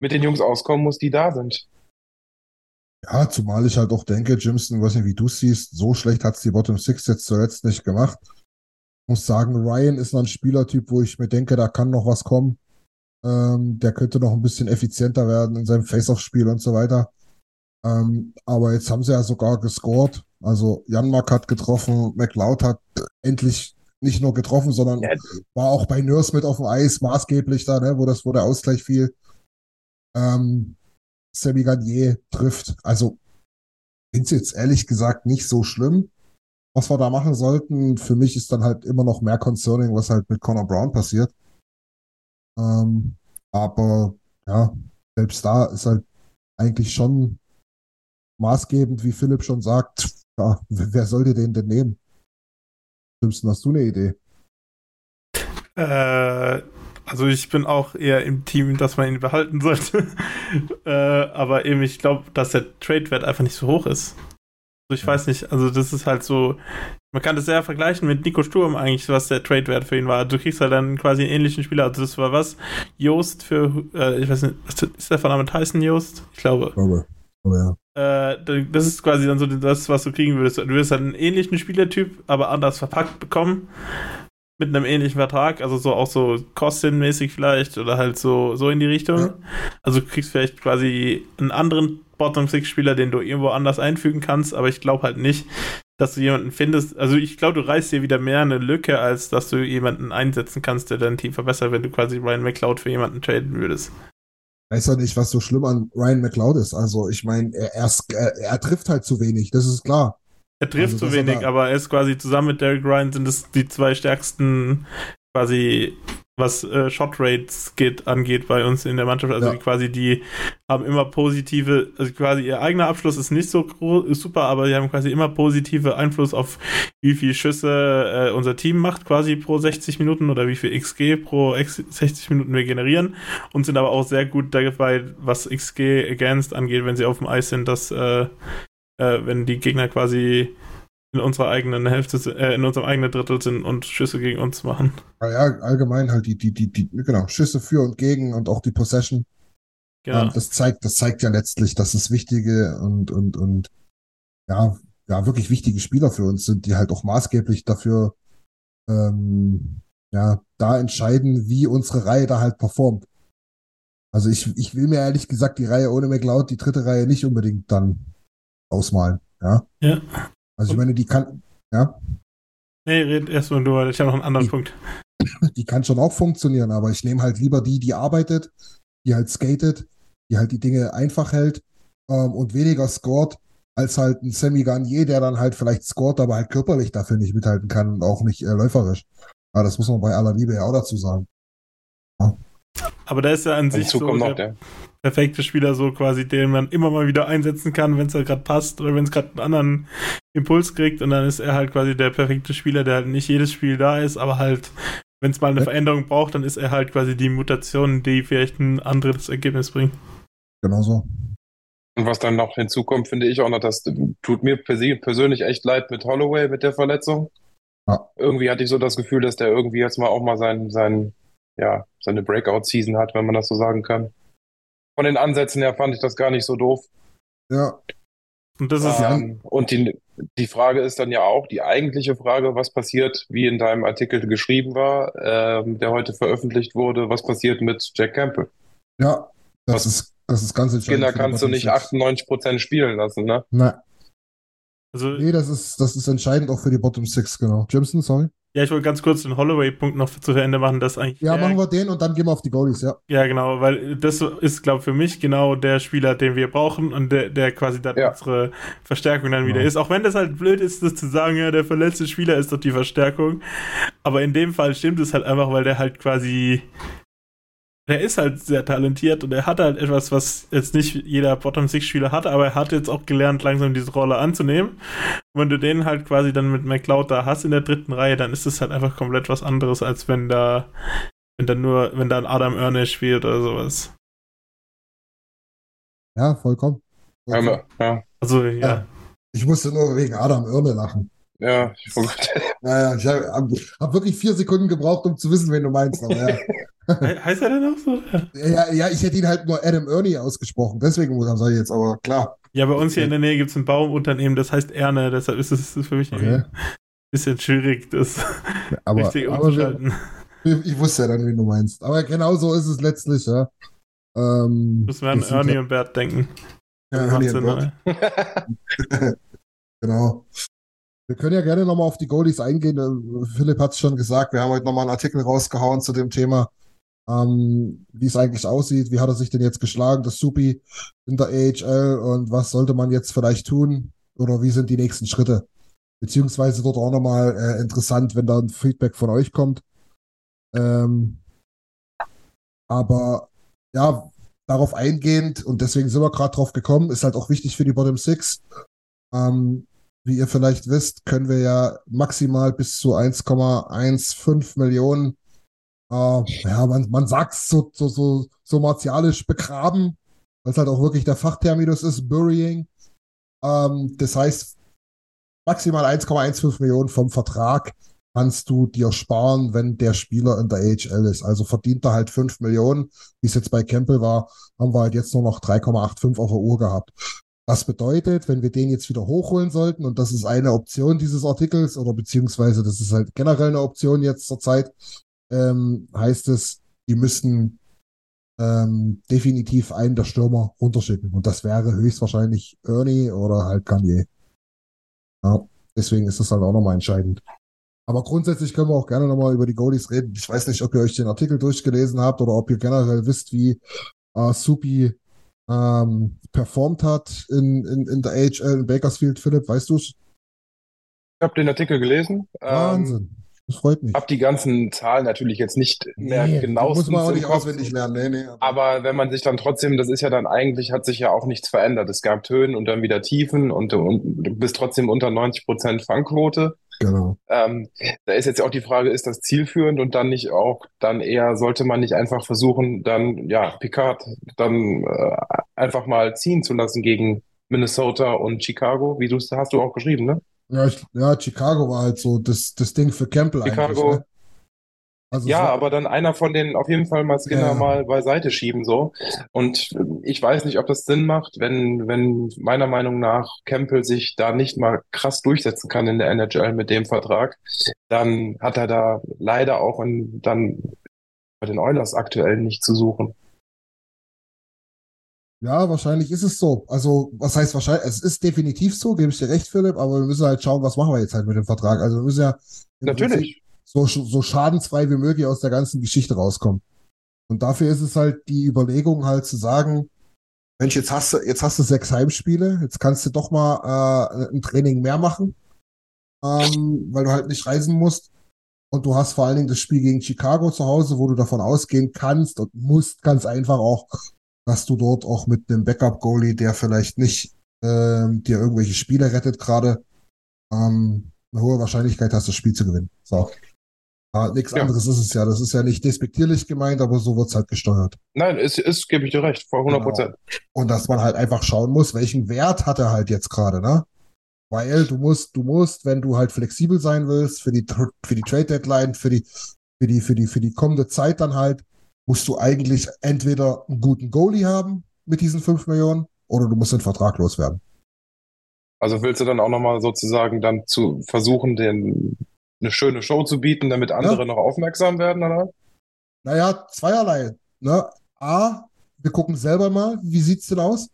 mit den Jungs auskommen musst, die da sind. Ja, zumal ich halt auch denke, Jimson, weiß nicht, wie du es siehst, so schlecht hat's die Bottom Six jetzt zuletzt nicht gemacht. Muss sagen, Ryan ist noch ein Spielertyp, wo ich mir denke, da kann noch was kommen. Ähm, der könnte noch ein bisschen effizienter werden in seinem Face-Off-Spiel und so weiter. Ähm, aber jetzt haben sie ja sogar gescored. Also Janmark hat getroffen, McLeod hat endlich nicht nur getroffen, sondern Ja. war auch bei Nurse mit auf dem Eis maßgeblich da, ne, wo das, wo der Ausgleich fiel. Ähm, Sammy Garnier trifft. Also finde es jetzt ehrlich gesagt nicht so schlimm, was wir da machen sollten. Für mich ist dann halt immer noch mehr concerning, was halt mit Connor Brown passiert. Ähm, aber ja, selbst da ist halt eigentlich schon maßgebend, wie Philipp schon sagt, ja, wer soll dir den denn nehmen? Simpson, hast du eine Idee? Äh, also ich bin auch eher im Team, dass man ihn behalten sollte. äh, aber eben, ich glaube, dass der Trade-Wert einfach nicht so hoch ist. Also ich weiß nicht, also das ist halt so, man kann das sehr vergleichen mit Nico Sturm eigentlich, was der Trade-Wert für ihn war. Du kriegst halt dann quasi einen ähnlichen Spieler. Also das war was? Joost für, äh, ich weiß nicht, ist der Vorname Tyson Joost? Ich glaube. Ich glaube. Oh ja. Äh, das ist quasi dann so das, was du kriegen würdest. Du wirst halt einen ähnlichen Spielertyp, aber anders verpackt bekommen. Mit einem ähnlichen Vertrag, also so auch so Costin-mäßig vielleicht oder halt so, so in die Richtung. Ja. Also du kriegst vielleicht quasi einen anderen Bottom-Six-Spieler, den du irgendwo anders einfügen kannst, aber ich glaube halt nicht, dass du jemanden findest. Also ich glaube, du reißt dir wieder mehr eine Lücke, als dass du jemanden einsetzen kannst, der dein Team verbessert, wenn du quasi Ryan McLeod für jemanden traden würdest. weiß ja nicht, was so schlimm an Ryan McLeod ist. Also ich meine, er, er, er trifft halt zu wenig, das ist klar. Er trifft Also, zu wenig, aber er ist quasi zusammen mit Derek Ryan sind es die zwei stärksten quasi was äh, Shot Rates geht, angeht bei uns in der Mannschaft. Also Ja. die quasi die haben immer positive, also quasi ihr eigener Abschluss ist nicht so ist super, aber die haben quasi immer positive Einfluss auf wie viel Schüsse äh, unser Team macht quasi pro 60 Minuten oder wie viel XG pro X 60 Minuten wir generieren und sind aber auch sehr gut dabei, was XG against angeht, wenn sie auf dem Eis sind, dass äh, äh, wenn die Gegner quasi in unserer eigenen Hälfte, äh, in unserem eigenen Drittel sind und Schüsse gegen uns machen. Ja, ja, allgemein halt die, die, die, die, genau, Schüsse für und gegen und auch die Possession. Genau. Ähm, das zeigt, das zeigt ja letztlich, dass es wichtige und, und, und, ja, ja, wirklich wichtige Spieler für uns sind, die halt auch maßgeblich dafür, ähm, ja, da entscheiden, wie unsere Reihe da halt performt. Also ich, ich will mir ehrlich gesagt die Reihe ohne McLeod, die dritte Reihe nicht unbedingt dann ausmalen, ja. Ja. Also ich meine, die kann, ja, Nee, red erstmal du, weil ich habe noch einen anderen Ich- Punkt. die kann schon auch funktionieren, aber ich nehme halt lieber die, die arbeitet, die halt skatet, die halt die Dinge einfach hält ähm, und weniger scored, als halt ein Sammy Garnier, der dann halt vielleicht scored, aber halt körperlich dafür nicht mithalten kann und auch nicht äh, läuferisch. Aber das muss man bei aller Liebe ja auch dazu sagen. Aber da ist ja an sich so kommt noch der der. perfekte Spieler, so quasi, den man immer mal wieder einsetzen kann, wenn es halt gerade passt oder wenn es gerade einen anderen Impuls kriegt und dann ist er halt quasi der perfekte Spieler, der halt nicht jedes Spiel da ist, aber halt, wenn es mal eine Ja. Veränderung braucht, dann ist er halt quasi die Mutation, die vielleicht ein anderes Ergebnis bringt. Genauso. Und was dann noch hinzukommt, finde ich auch noch, das tut mir persönlich echt leid mit Holloway, mit der Verletzung. Ja. Irgendwie hatte ich so das Gefühl, dass der irgendwie jetzt mal auch mal sein, sein, ja, seine Breakout-Season hat, wenn man das so sagen kann. Von den Ansätzen her fand ich das gar nicht so doof. Ja, Und das ist, Ja. Ähm, und die, die Frage ist dann ja auch, die eigentliche Frage, was passiert, wie in deinem Artikel geschrieben war, ähm, der heute veröffentlicht wurde, was passiert mit Jack Campbell? ja, das Was- ist, das ist ganz entscheidend. Kinder kannst du nicht Six. 98 Prozent spielen lassen, ne? Nein, also, nee, das ist, das ist entscheidend auch für die Bottom Six, genau. Jimson, sorry. Ja, ich wollte ganz kurz den Holloway-Punkt noch zu Ende machen, dass eigentlich Ja, machen wir den und dann gehen wir auf die Goalies, ja. Ja, genau, weil das ist, glaube für mich genau der Spieler, den wir brauchen und der, der quasi dann Ja. unsere Verstärkung dann wieder Genau. ist. Auch wenn das halt blöd ist, das zu sagen, ja, der verletzte Spieler ist doch die Verstärkung. Aber in dem Fall stimmt es halt einfach, weil der halt quasi. Der ist halt sehr talentiert und er hat halt etwas, was jetzt nicht jeder Bottom-Six-Spieler hat, aber er hat jetzt auch gelernt, langsam diese Rolle anzunehmen. Und wenn du den halt quasi dann mit McLeod da hast in der dritten Reihe, dann ist es halt einfach komplett was anderes, als wenn da wenn dann nur, wenn da ein Adam Erne spielt oder sowas. Ja, vollkommen. Ja, vollkommen. ja, Also, ja. Ja. Ich musste nur wegen Adam Irne lachen. ja, ich versuche. Ja, ja, ich habe hab wirklich vier Sekunden gebraucht, um zu wissen, wen du meinst. Aber ja. He heißt er denn auch so? Ja. ja, ich hätte ihn halt nur Adam Ernie ausgesprochen. Deswegen muss ich jetzt, aber klar. ja, bei uns hier in der Nähe gibt es ein Baumunternehmen, das heißt Erne, deshalb ist es für mich Okay. ein bisschen schwierig, das Aber, richtig aber wir, umzuschalten. ich, wusste ja dann, wen du meinst. Aber genau so ist es letztlich, ja. Ähm, Müssen wir an Ernie und Bert denken. ja, Ernie und Bert. Genau. Wir können ja gerne nochmal auf die Goalies eingehen. Äh, Philipp hat es schon gesagt, wir haben heute nochmal einen Artikel rausgehauen zu dem Thema, ähm, wie es eigentlich aussieht. Wie hat er sich denn jetzt geschlagen, das Supi in der AHL und was sollte man jetzt vielleicht tun oder wie sind die nächsten Schritte? Beziehungsweise dort auch nochmal äh, interessant, wenn da ein Feedback von euch kommt. Ähm, aber ja, darauf eingehend und deswegen sind wir gerade drauf gekommen, ist halt auch wichtig für die Bottom Six. Ähm, wie ihr vielleicht wisst, können wir ja maximal bis zu 1,15 Millionen, äh, ja, man, man sagt so, so, so, so martialisch begraben, weil es halt auch wirklich der Fachterminus ist, Burying. Ähm, das heißt, maximal 1,15 Millionen vom Vertrag kannst du dir sparen, wenn der Spieler in der AHL ist. Also verdient er halt 5 Millionen, wie es jetzt bei Campbell war, haben wir halt jetzt nur noch 3,85 auf der Uhr gehabt. Das bedeutet, wenn wir den jetzt wieder hochholen sollten, und das ist eine Option dieses Artikels, oder beziehungsweise das ist halt generell eine Option jetzt zur Zeit, ähm, heißt es, die müssten ähm, definitiv einen der Stürmer runterschicken. Und das wäre höchstwahrscheinlich Ernie oder halt Kanye. Ja. Deswegen ist das halt auch nochmal entscheidend. Aber grundsätzlich können wir auch gerne nochmal über die Goalies reden. Ich weiß nicht, ob ihr euch den Artikel durchgelesen habt oder ob ihr generell wisst, wie äh, Supi ähm, performt hat in, in, in der AHL in Bakersfield. Philipp, weißt du's? Ich habe den Artikel gelesen. Wahnsinn. Ähm, das freut mich. Hab die ganzen Zahlen natürlich jetzt nicht mehr Nee, genau. muss man auch nicht auswendig lernen. Nee, nee. Aber wenn man sich dann trotzdem, das ist ja dann eigentlich, hat sich ja auch nichts verändert. Es gab Höhen und dann wieder Tiefen und, und du bist trotzdem unter 90 Prozent Fangquote. Genau. Ähm, da ist jetzt auch die Frage, ist das zielführend und dann nicht auch, dann eher, sollte man nicht einfach versuchen, dann, ja, Picard dann äh, einfach mal ziehen zu lassen gegen Minnesota und Chicago, wie du es hast du auch geschrieben, ne? Ja, ich, ja, Chicago war halt so das, das Ding für Campbell eigentlich. Chicago. Ne? Also Ja, war- aber dann einer von denen auf jeden Fall mal Skinner Ja. mal beiseite schieben, so. Und ich weiß nicht, ob das Sinn macht, wenn, wenn meiner Meinung nach Campbell sich da nicht mal krass durchsetzen kann in der NHL mit dem Vertrag, dann hat er da leider auch in, dann bei den Oilers aktuell nicht zu suchen. Ja, wahrscheinlich ist es so. Also, was heißt wahrscheinlich? Es ist definitiv so, gebe ich dir recht, Philipp, aber wir müssen halt schauen, was machen wir jetzt halt mit dem Vertrag. Also, wir müssen ja im Prinzip Natürlich. So, so schadensfrei wie möglich aus der ganzen Geschichte rauskommen. Und dafür ist es halt die Überlegung halt zu sagen, Mensch, jetzt hast du, jetzt hast du sechs Heimspiele, jetzt kannst du doch mal äh, ein Training mehr machen, ähm, weil du halt nicht reisen musst. Und du hast vor allen Dingen das Spiel gegen Chicago zu Hause, wo du davon ausgehen kannst und musst ganz einfach auch, dass du dort auch mit einem Backup-Goalie, der vielleicht nicht ähm, dir irgendwelche Spiele rettet gerade, ähm, eine hohe Wahrscheinlichkeit hast, das Spiel zu gewinnen. So. Ah, nichts Ja. anderes ist es ja. Das ist ja nicht despektierlich gemeint, aber so wird's halt gesteuert. Nein, ist, ist, gebe ich dir recht, vor 100 Prozent. Und dass man halt einfach schauen muss, welchen Wert hat er halt jetzt gerade, ne? Weil du musst, du musst, wenn du halt flexibel sein willst für die, für die Trade Deadline, für die, für die, für die, für die kommende Zeit dann halt, musst du eigentlich entweder einen guten Goalie haben mit diesen 5 Millionen oder du musst den Vertrag loswerden. Also willst du dann auch nochmal sozusagen dann zu versuchen, den, eine schöne Show zu bieten, damit andere noch aufmerksam werden, oder? Naja, zweierlei. Ne? A, wir gucken selber mal, wie sieht's denn aus?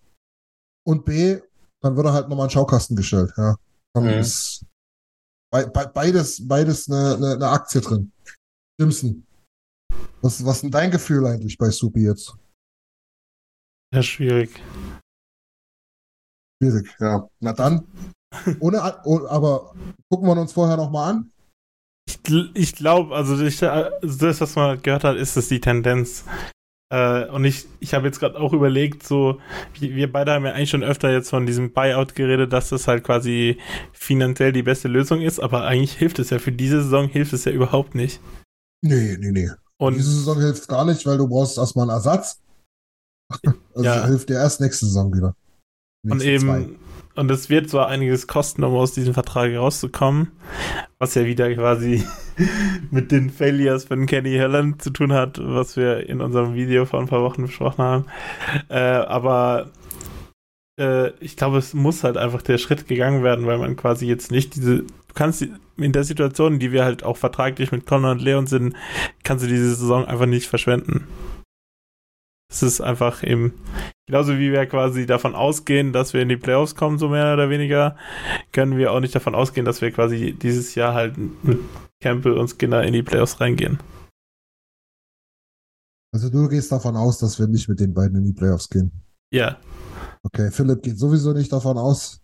Und B, dann wird er halt nochmal in den Schaukasten gestellt. Ja. Dann Mhm. ist be be beides, beides eine, eine, eine Aktie drin. Simpson. Was, was ist denn dein Gefühl eigentlich bei Supi jetzt? Ja, schwierig. Schwierig, ja. Na dann, ohne, oh, aber gucken wir uns vorher nochmal an. Ich, ich glaube, also ich, äh, das, was man gehört hat, ist es die Tendenz. Äh, und ich, ich habe jetzt gerade auch überlegt, so, wir, beide haben ja eigentlich schon öfter jetzt von diesem Buyout geredet, dass das halt quasi finanziell die beste Lösung ist, aber eigentlich hilft es ja für diese Saison, hilft es ja überhaupt nicht. Nee, nee, nee. Und Diese Saison hilft gar nicht, weil du brauchst erstmal einen Ersatz. Also Ja. hilft dir erst nächste Saison wieder. Die Und nächsten zwei. Und es wird zwar einiges kosten, um aus diesem Vertrag rauszukommen, was ja wieder quasi mit den Failures von Kenny Holland zu tun hat, was wir in unserem Video vor ein paar Wochen besprochen haben. Äh, aber äh, ich glaube, es muss halt einfach der Schritt gegangen werden, weil man quasi jetzt nicht diese, du kannst in der Situation, die wir halt auch vertraglich mit Connor und Leon sind, kannst du diese Saison einfach nicht verschwenden. Es ist einfach eben, genauso wie wir quasi davon ausgehen, dass wir in die Playoffs kommen, so mehr oder weniger, können wir auch nicht davon ausgehen, dass wir quasi dieses Jahr halt mit Campbell und Skinner in die Playoffs reingehen. Also du gehst davon aus, dass wir nicht mit den beiden in die Playoffs gehen. Ja, Okay, Philipp geht sowieso nicht davon aus.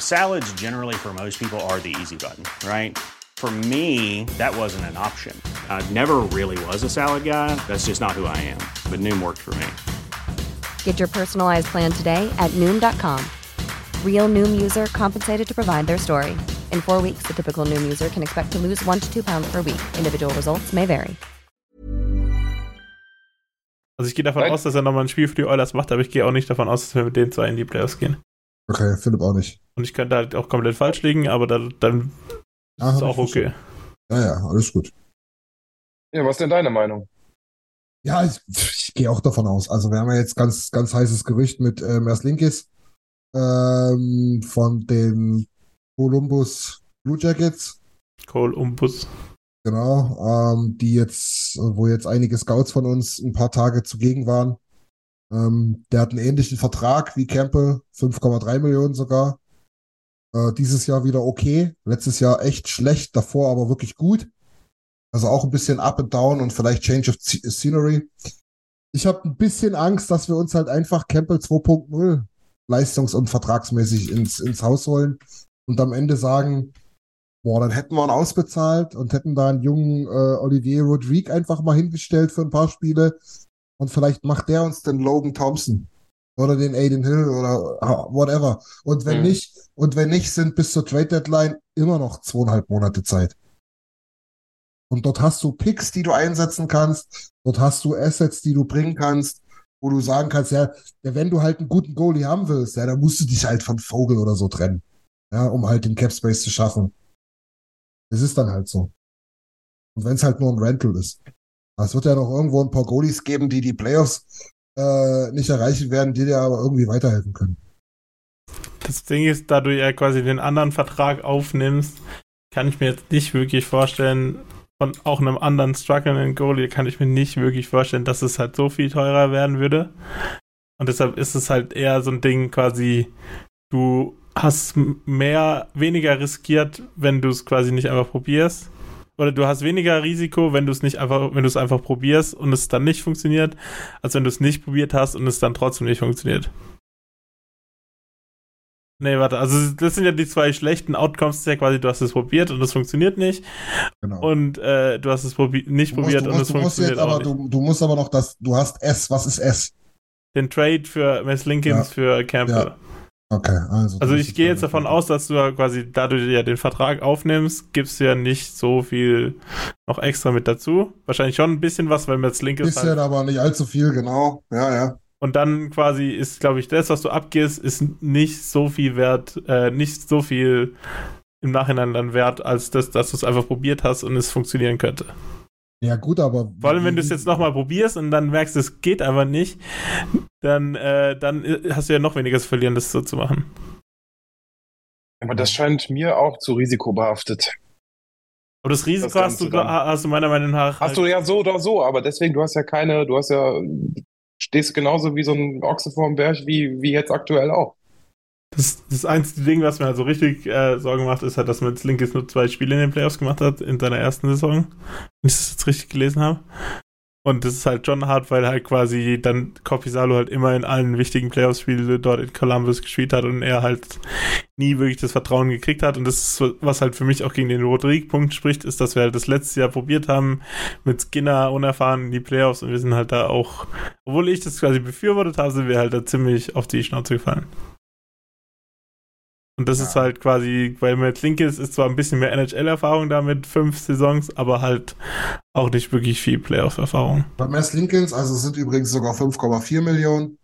Salads, generally, for most people, are the easy button, right? For me, that wasn't an option. I never really was a salad guy. That's just not who I am. But Noom worked for me. Get your personalized plan today at Noom.com. Real Noom user compensated to provide their story. In four weeks, the typical Noom user can expect to lose one to two pounds per week. Individual results may vary. Also ich gehe davon Nein. aus, dass er nochmal ein Spiel für die Oilers macht, aber ich gehe auch nicht davon aus, dass wir mit den zwei in die Playoffs gehen. Okay, Philipp auch nicht. Und ich könnte halt auch komplett falsch liegen, aber dann, dann Ja, ist es auch okay. Ja, ja, alles gut. Ja, was ist denn deine Meinung? Ja, ich, ich gehe auch davon aus. Also wir haben ja jetzt ganz, ganz heißes Gerücht mit äh, Merslinkis ähm, von den Columbus Blue Jackets. Cole Umbus. Genau, ähm, die jetzt, wo jetzt einige Scouts von uns ein paar Tage zugegen waren. Ähm, der hat einen ähnlichen Vertrag wie Campbell, 5,3 Millionen sogar. Äh, dieses Jahr wieder okay, letztes Jahr echt schlecht, davor aber wirklich gut. Also auch ein bisschen up and down und vielleicht Change of Sce- Scenery. Ich habe ein bisschen Angst, dass wir uns halt einfach Campbell 2.0 leistungs- und vertragsmäßig ins, ins Haus holen und am Ende sagen, Boah, dann hätten wir ihn ausbezahlt und hätten da einen jungen äh, Olivier Rodrigue einfach mal hingestellt für ein paar Spiele. Und vielleicht macht der uns den Logan Thompson oder den Aiden Hill oder whatever. Und wenn Mhm. nicht, und wenn nicht, sind bis zur Trade Deadline immer noch zweieinhalb Monate Zeit. Und dort hast du Picks, die du einsetzen kannst. Dort hast du Assets, die du bringen kannst, wo du sagen kannst, ja, ja, wenn du halt einen guten Goalie haben willst, ja, dann musst du dich halt von Vogel oder so trennen. Ja, um halt den Cap Space zu schaffen. Es ist dann halt so. Und wenn es halt nur ein Rental ist. Es wird ja noch irgendwo ein paar Goalies geben, die die Playoffs äh, nicht erreichen werden, die dir aber irgendwie weiterhelfen können. Das Ding ist, da du ja quasi den anderen Vertrag aufnimmst, kann ich mir jetzt nicht wirklich vorstellen, von auch einem anderen strugglenden Goalie kann ich mir nicht wirklich vorstellen, dass es halt so viel teurer werden würde. Und deshalb ist es halt eher so ein Ding quasi, du hast mehr, weniger riskiert, wenn du es quasi nicht einfach probierst. Oder du hast weniger Risiko, wenn du es nicht einfach, wenn du es einfach probierst und es dann nicht funktioniert, als wenn du es nicht probiert hast und es dann trotzdem nicht funktioniert. Nee, warte, also das sind ja die zwei schlechten Outcomes, ist ja quasi, du hast es probiert und es funktioniert nicht. Genau. Und äh, du hast es probi nicht musst, probiert du und musst, es musst funktioniert jetzt aber, auch nicht. du, du musst aber noch das, du hast S, was ist S? Den Trade für Mess Linkins Ja. für Campbell. Ja. Okay, also. Also ich ist gehe jetzt davon aus, dass du ja quasi, da du ja den Vertrag aufnimmst, gibst du ja nicht so viel noch extra mit dazu. Wahrscheinlich schon ein bisschen was, weil Mets Linkins Bisschen, halt. aber nicht allzu viel, genau. Ja, ja. Und dann quasi ist, glaube ich, das, was du abgibst, ist nicht so viel wert, äh, nicht so viel im Nachhinein dann wert, als das, dass du es einfach probiert hast und es funktionieren könnte. Ja, gut, aber. Vor allem, wenn du es jetzt nochmal probierst und dann merkst, es geht einfach nicht, dann, äh, dann hast du ja noch weniger zu verlieren, das so zu machen. Aber das scheint mir auch zu risikobehaftet. Aber das Risiko Das hast, du, dann. hast du meiner Meinung nach. Hast du ja so oder so, aber deswegen, du hast ja keine, du hast ja, stehst genauso wie so ein Ochse vor dem Berg, wie, wie jetzt aktuell auch. Das, das einzige Ding, was mir halt so richtig äh, Sorgen macht, ist halt, dass Mets Linkis nur zwei Spiele in den Playoffs gemacht hat in seiner ersten Saison. Wenn ich das jetzt richtig gelesen habe. Und das ist halt schon hart, weil halt quasi dann Kopisalo halt immer in allen wichtigen Playoffs-Spielen dort in Columbus gespielt hat und er halt nie wirklich das Vertrauen gekriegt hat. Und das ist, was halt für mich auch gegen den Rodrigue-Punkt spricht, ist, dass wir halt das letzte Jahr probiert haben, mit Skinner unerfahren in die Playoffs und wir sind halt da auch, obwohl ich das quasi befürwortet habe, sind wir halt da ziemlich auf die Schnauze gefallen. Und das Ja. ist halt quasi, weil Matt Linkes ist zwar ein bisschen mehr NHL-Erfahrung da mit fünf Saisons, aber halt auch nicht wirklich viel Playoff-Erfahrung. Bei Mess Lincolns, also es sind übrigens sogar 5,4 Millionen.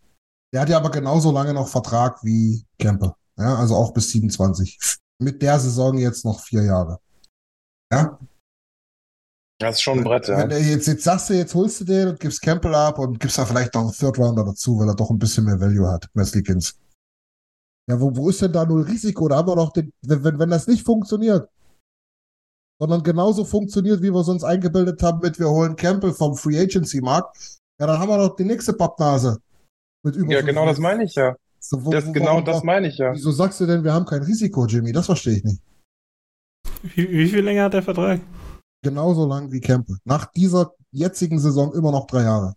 Der hat ja aber genauso lange noch Vertrag wie Kemper. Ja, also auch bis 27. Mit der Saison jetzt noch vier Jahre. Ja, Das ist schon ein Brett, ja. Wenn du jetzt, jetzt sagst du, jetzt holst du den und gibst Campbell ab und gibst da vielleicht noch einen Third Rounder dazu, weil er doch ein bisschen mehr Value hat, Meslikins. Ja, wo, wo ist denn da null Risiko? Da haben wir doch den, wenn, wenn, das nicht funktioniert, sondern genauso funktioniert, wie wir es uns eingebildet haben mit wir holen Campbell vom Free Agency Markt, ja, dann haben wir doch die nächste Pappnase. Mit über Ja, genau das meine ich ja. So, wo- Das, wo- genau das meine ich ja. Wieso sagst du denn, wir haben kein Risiko, Jimmy? Das verstehe ich nicht. Wie, wie viel länger hat der Vertrag? Genauso lang wie Campbell. Nach dieser jetzigen Saison immer noch drei Jahre.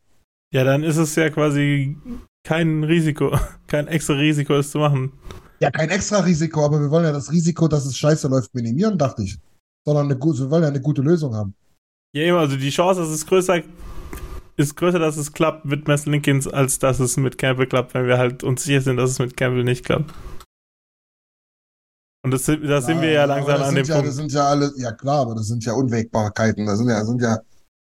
Ja, dann ist es ja quasi kein Risiko, kein extra Risiko, es zu machen. Ja, kein extra Risiko, aber wir wollen ja das Risiko, dass es scheiße läuft, minimieren, dachte ich. sondern eine wir wollen ja eine gute Lösung haben. Ja, eben, also die Chance, dass es größer ist größer, dass es klappt mit Mass Linkins, als dass es mit Campbell klappt, wenn wir halt uns sicher sind, dass es mit Campbell nicht klappt. Und das, sind- da sind wir ja langsam das an dem ja, Punkt. Das sind ja alle, ja klar, aber das sind ja Unwägbarkeiten. Das sind ja, sind ja,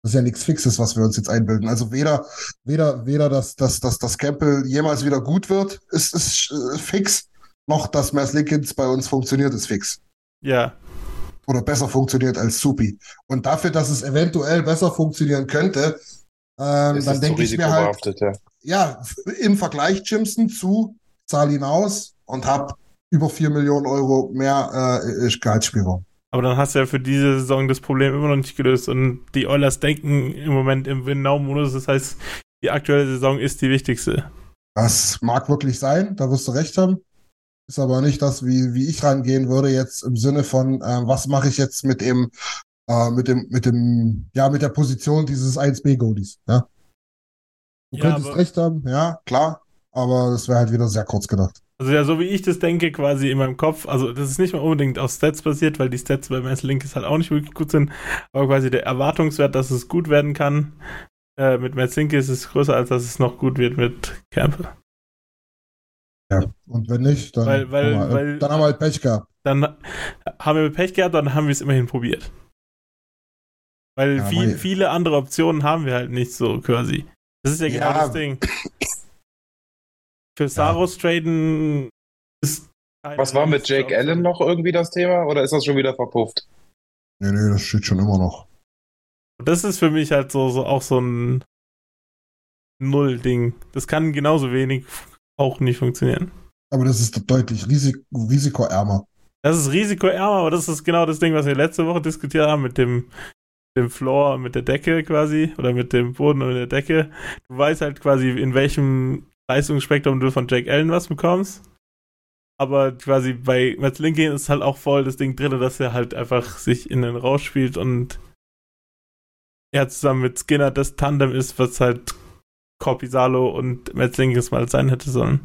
das ist ja nichts Fixes, was wir uns jetzt einbilden. Also weder, weder, weder, dass, dass, dass, dass Campbell jemals wieder gut wird, ist, ist äh, fix, noch dass Mass Linkins bei uns funktioniert, ist fix. Ja, Oder besser funktioniert als Supi. Und dafür, dass es eventuell besser funktionieren könnte, ähm, dann denke ich mir halt, risikobehaftet, ja. ja, im Vergleich Jimson zu, zahl ihn aus und hab über 4 Millionen Euro mehr äh, Gehaltsspielraum. Aber dann hast du ja für diese Saison das Problem immer noch nicht gelöst. Und die Oilers denken im Moment im Win-Now-Modus. Das heißt, die aktuelle Saison ist die wichtigste. Das mag wirklich sein, da wirst du recht haben. Ist aber nicht das, wie, wie ich rangehen würde, jetzt im Sinne von, äh, was mache ich jetzt mit dem, äh, mit dem, mit dem, ja, mit der Position dieses 1B-Goalies, ja. Du Ja, könntest recht haben, ja, klar, aber das wäre halt wieder sehr kurz gedacht. Also ja, so wie ich das denke, quasi in meinem Kopf, also das ist nicht mal unbedingt auf Stats basiert, weil die Stats bei Mass Linkis halt auch nicht wirklich gut sind, aber quasi der Erwartungswert, dass es gut werden kann, äh, mit Matt Linkis ist größer, als dass es noch gut wird mit Campbell. Ja. Und wenn nicht, dann, Weil- weil- haben wir, weil- dann haben wir halt Pech gehabt. Dann haben wir Pech gehabt, dann haben wir es immerhin probiert. Weil Ja, viel, viele andere Optionen haben wir halt nicht so quasi. Das ist ja genau Ja. das Ding. Für Saros traden ist keine Was war mit Jake Allen noch irgendwie das Thema oder ist das schon wieder verpufft? Nee, nee, das steht schon immer noch. Und Das ist für mich halt so, so auch so ein Null-Ding. Das kann genauso wenig auch nicht funktionieren. Aber das ist deutlich risik risikoärmer. Das ist risikoärmer, aber das ist genau das Ding, was wir letzte Woche diskutiert haben mit dem, dem Floor, mit der Decke quasi, oder mit dem Boden und der Decke. Du weißt halt quasi, in welchem Leistungsspektrum du von Jake Allen was bekommst. Aber quasi bei Matt Lincoln ist halt auch voll das Ding drin, dass er halt einfach sich in den Rausch spielt und er zusammen mit Skinner das Tandem ist, was halt Corpisalo und Matt Lincoln mal sein hätte sollen.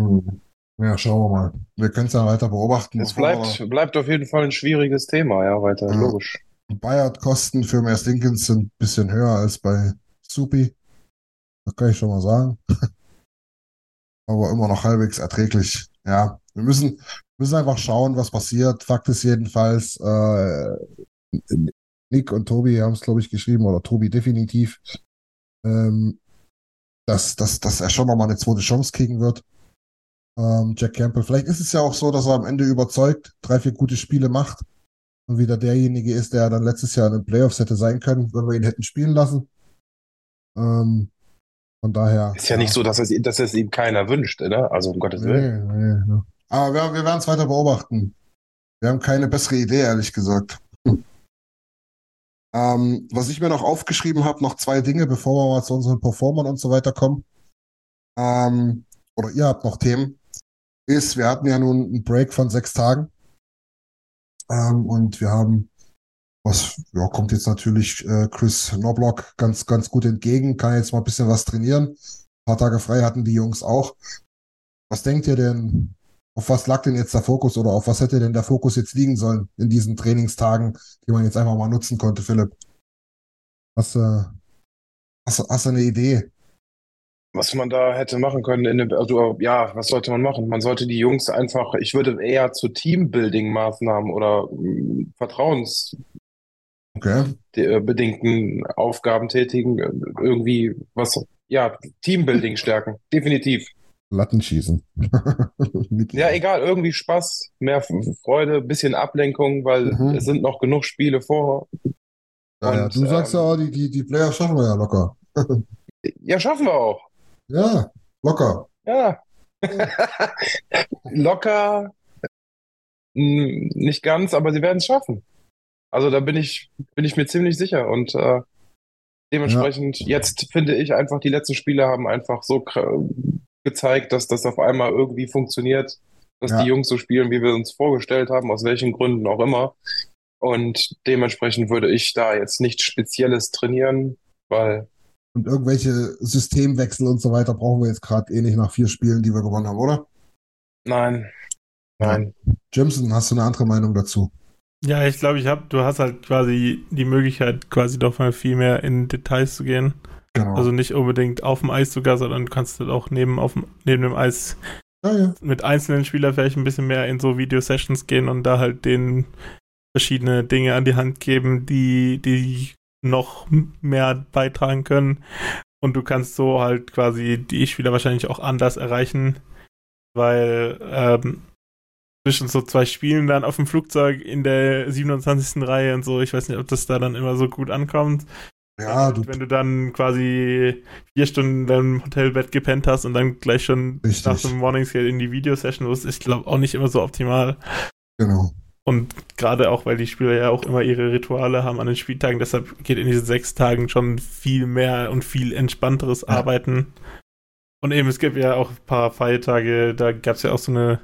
Hm. Ja, schauen wir mal. Wir können es ja weiter beobachten. Es bleibt, bleibt auf jeden Fall ein schwieriges Thema, ja, weiter, Ja. logisch. Buyout-Kosten für Mass Lincolns sind ein bisschen höher als bei Supi. Das kann ich schon mal sagen. Aber immer noch halbwegs erträglich. Ja, wir müssen, müssen einfach schauen, was passiert. Fakt ist jedenfalls, äh, Nick und Tobi haben es, glaube ich, geschrieben, oder Tobi definitiv, ähm, dass, dass, dass er schon nochmal eine zweite Chance kriegen wird. Ähm, Jack Campbell. Vielleicht ist es ja auch so, dass er am Ende überzeugt, drei, vier gute Spiele macht und wieder derjenige ist, der dann letztes Jahr in den Playoffs hätte sein können, wenn wir ihn hätten spielen lassen. Ähm, von daher. Ist ja nicht so, dass es, dass es ihm keiner wünscht, ne? Also um Gottes Willen. Nee, nee, nee. Aber wir, wir werden es weiter beobachten. Wir haben keine bessere Idee, ehrlich gesagt. Hm. Ähm, was ich mir noch aufgeschrieben habe, noch zwei Dinge, bevor wir mal zu unseren Performern und so weiter kommen. Ähm, oder ihr habt noch Themen. Ist, wir hatten ja nun einen Break von sechs Tagen. Ähm, und wir haben, was, ja, kommt jetzt natürlich äh, Chris Knoblock ganz, ganz gut entgegen, kann jetzt mal ein bisschen was trainieren. Ein paar Tage frei hatten die Jungs auch. Was denkt ihr denn, auf was lag denn jetzt der Fokus oder auf was hätte denn der Fokus jetzt liegen sollen in diesen Trainingstagen, die man jetzt einfach mal nutzen konnte, Philipp? Hast du, hast, hast du eine Idee? Was man da hätte machen können, dem, also ja, was sollte man machen? Man sollte die Jungs einfach, ich würde eher zu Teambuilding-Maßnahmen oder mm, vertrauensbedingten Okay. Aufgaben tätigen, äh, irgendwie was, ja, Teambuilding stärken, definitiv. Latten schießen. Ja, egal, irgendwie Spaß, mehr Freude, bisschen Ablenkung, weil Mhm. es sind noch genug Spiele vor. Ja, ja, Und, du sagst ähm, ja, die, die, die Playoffs schaffen wir ja locker. Ja, schaffen wir auch. Ja, locker. Ja. Locker, nicht ganz, aber sie werden es schaffen. Also da bin ich, bin ich mir ziemlich sicher. Und äh, dementsprechend, jetzt finde ich einfach, die letzten Spiele haben einfach so gezeigt, dass das auf einmal irgendwie funktioniert, dass Ja. die Jungs so spielen, wie wir uns vorgestellt haben, aus welchen Gründen auch immer. Und dementsprechend würde ich da jetzt nichts Spezielles trainieren, weil Und irgendwelche Systemwechsel und so weiter brauchen wir jetzt gerade eh nicht nach vier Spielen, die wir gewonnen haben, oder? nein, nein. Jimson, hast du eine andere Meinung dazu? Ja, ich glaube, ich habe, du hast halt quasi die Möglichkeit, quasi doch mal viel mehr in Details zu gehen. Genau. Also nicht unbedingt auf dem Eis sogar, sondern du kannst halt auch neben, auf, neben dem Eis ja, ja. mit einzelnen Spielern vielleicht ein bisschen mehr in so Video-Sessions gehen und da halt denen verschiedene Dinge an die Hand geben, die, die noch mehr beitragen können. Und du kannst so halt quasi die Spieler wahrscheinlich auch anders erreichen, weil ähm, zwischen so zwei Spielen dann auf dem Flugzeug in der 27. Reihe und so, ich weiß nicht, ob das da dann immer so gut ankommt. Ja, du, wenn du dann quasi vier Stunden in deinem Hotelbett gepennt hast und dann gleich schon richtig. nach dem Morningscale in die Videosession musst, ist, glaube auch nicht immer so optimal. Genau. Und gerade auch, weil die Spieler ja auch immer ihre Rituale haben an den Spieltagen, deshalb geht in diesen sechs Tagen schon viel mehr und viel entspannteres ja. Arbeiten. Und eben, es gibt ja auch ein paar Feiertage, da gab es ja auch so eine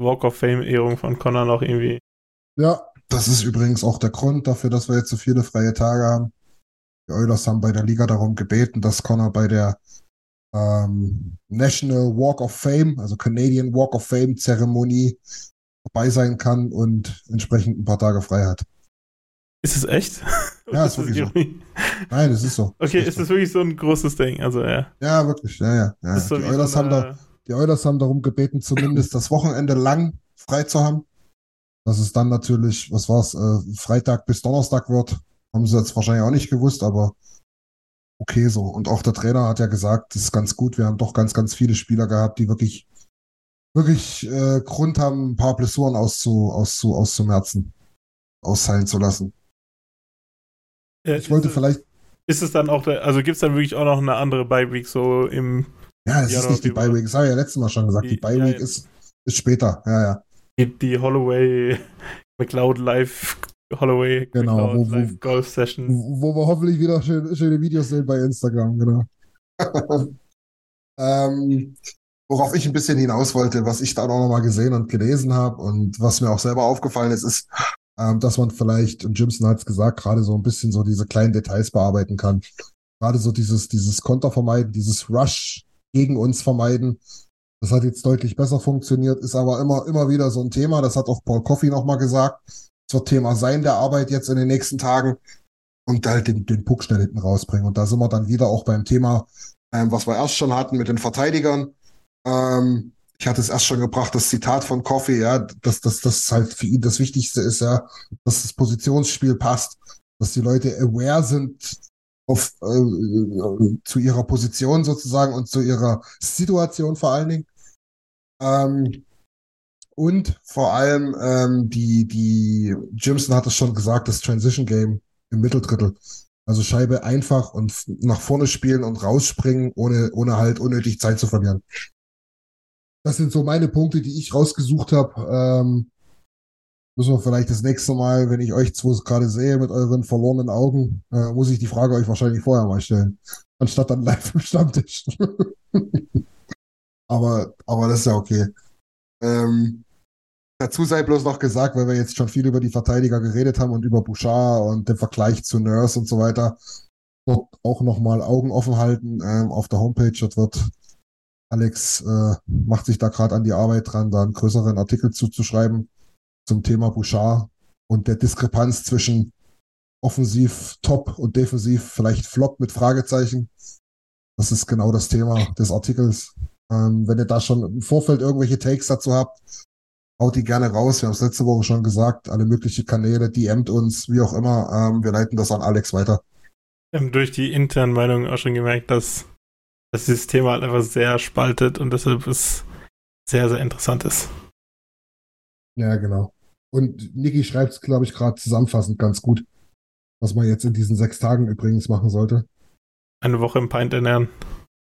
Walk of Fame-Ehrung von Connor noch irgendwie. Ja, das ist übrigens auch der Grund dafür, dass wir jetzt so viele freie Tage haben. Die Oilers haben bei der Liga darum gebeten, dass Connor bei der ähm, National Walk of Fame, also Canadian Walk of Fame Zeremonie dabei sein kann und entsprechend ein paar Tage frei hat. Ist es echt? Ja, ist wirklich so. Nein, es ist so. Okay, ist, ist das wirklich so ein großes Ding? Also, ja. Ja, wirklich, ja, ja. ja. So die, Oilers so eine... haben da, die Oilers haben darum gebeten, zumindest das Wochenende lang frei zu haben. Dass es dann natürlich, was war's, äh, Freitag bis Donnerstag wird. Haben sie jetzt wahrscheinlich auch nicht gewusst, aber okay so. Und auch der Trainer hat ja gesagt, das ist ganz gut. Wir haben doch ganz, ganz viele Spieler gehabt, die wirklich, wirklich äh, Grund haben, ein paar Blessuren auszu, auszu, auszumerzen, ausheilen zu lassen. Ja, ich wollte es, vielleicht. Ist es dann auch, also gibt es dann wirklich auch noch eine andere Bye-Week so im. Ja, es ist nicht die Bye-Week, das habe ich ja letztes Mal schon gesagt. Die, die Bye-Week ja, ist, ist später, ja, ja. Die, die Holloway McLeod Live Holloway genau, wo, wo, Golf Session. Wo wir hoffentlich wieder schön, schöne Videos sehen bei Instagram, genau. ähm, worauf ich ein bisschen hinaus wollte, was ich da auch nochmal gesehen und gelesen habe und was mir auch selber aufgefallen ist, ist, ähm, dass man vielleicht, und Jimson hat es gesagt, gerade so ein bisschen so diese kleinen Details bearbeiten kann. Gerade so dieses, dieses Konter vermeiden, dieses Rush gegen uns vermeiden. Das hat jetzt deutlich besser funktioniert, ist aber immer, immer wieder so ein Thema. Das hat auch Paul Coffey nochmal gesagt zur Thema sein der Arbeit jetzt in den nächsten Tagen und halt den, den Puck schnell hinten rausbringen. Und da sind wir dann wieder auch beim Thema, ähm, was wir erst schon hatten mit den Verteidigern. Ähm, ich hatte es erst schon gebracht, das Zitat von Coffee, ja, dass das, das halt für ihn das Wichtigste ist, ja, dass das Positionsspiel passt, dass die Leute aware sind auf, äh, zu ihrer Position sozusagen und zu ihrer Situation vor allen Dingen. Ähm, und vor allem ähm, die, die Jimson hat es schon gesagt, das Transition Game im Mitteldrittel. Also Scheibe einfach und nach vorne spielen und rausspringen, ohne, ohne halt unnötig Zeit zu verlieren. Das sind so meine Punkte, die ich rausgesucht habe. Ähm, müssen wir vielleicht das nächste Mal, wenn ich euch zwei gerade sehe mit euren verlorenen Augen, äh, muss ich die Frage euch wahrscheinlich vorher mal stellen, anstatt dann live im Stammtisch. aber, aber das ist ja okay. Ähm, Dazu sei bloß noch gesagt, weil wir jetzt schon viel über die Verteidiger geredet haben und über Bouchard und den Vergleich zu Nurse und so weiter, dort auch nochmal Augen offen halten. Ähm, auf der Homepage dort wird Alex äh, macht sich da gerade an die Arbeit dran, da einen größeren Artikel zuzuschreiben zum Thema Bouchard und der Diskrepanz zwischen offensiv top und defensiv vielleicht flop mit Fragezeichen. Das ist genau das Thema des Artikels. Ähm, wenn ihr da schon im Vorfeld irgendwelche Takes dazu habt, haut die gerne raus. Wir haben es letzte Woche schon gesagt, alle möglichen Kanäle, DMt uns, wie auch immer. Ähm, wir leiten das an Alex weiter. Wir haben durch die internen Meinungen auch schon gemerkt, dass das System halt einfach sehr spaltet und deshalb es sehr, sehr interessant ist. Ja, genau. Und Niki schreibt es, glaube ich, gerade zusammenfassend ganz gut, was man jetzt in diesen sechs Tagen übrigens machen sollte. Eine Woche im Pint ernähren.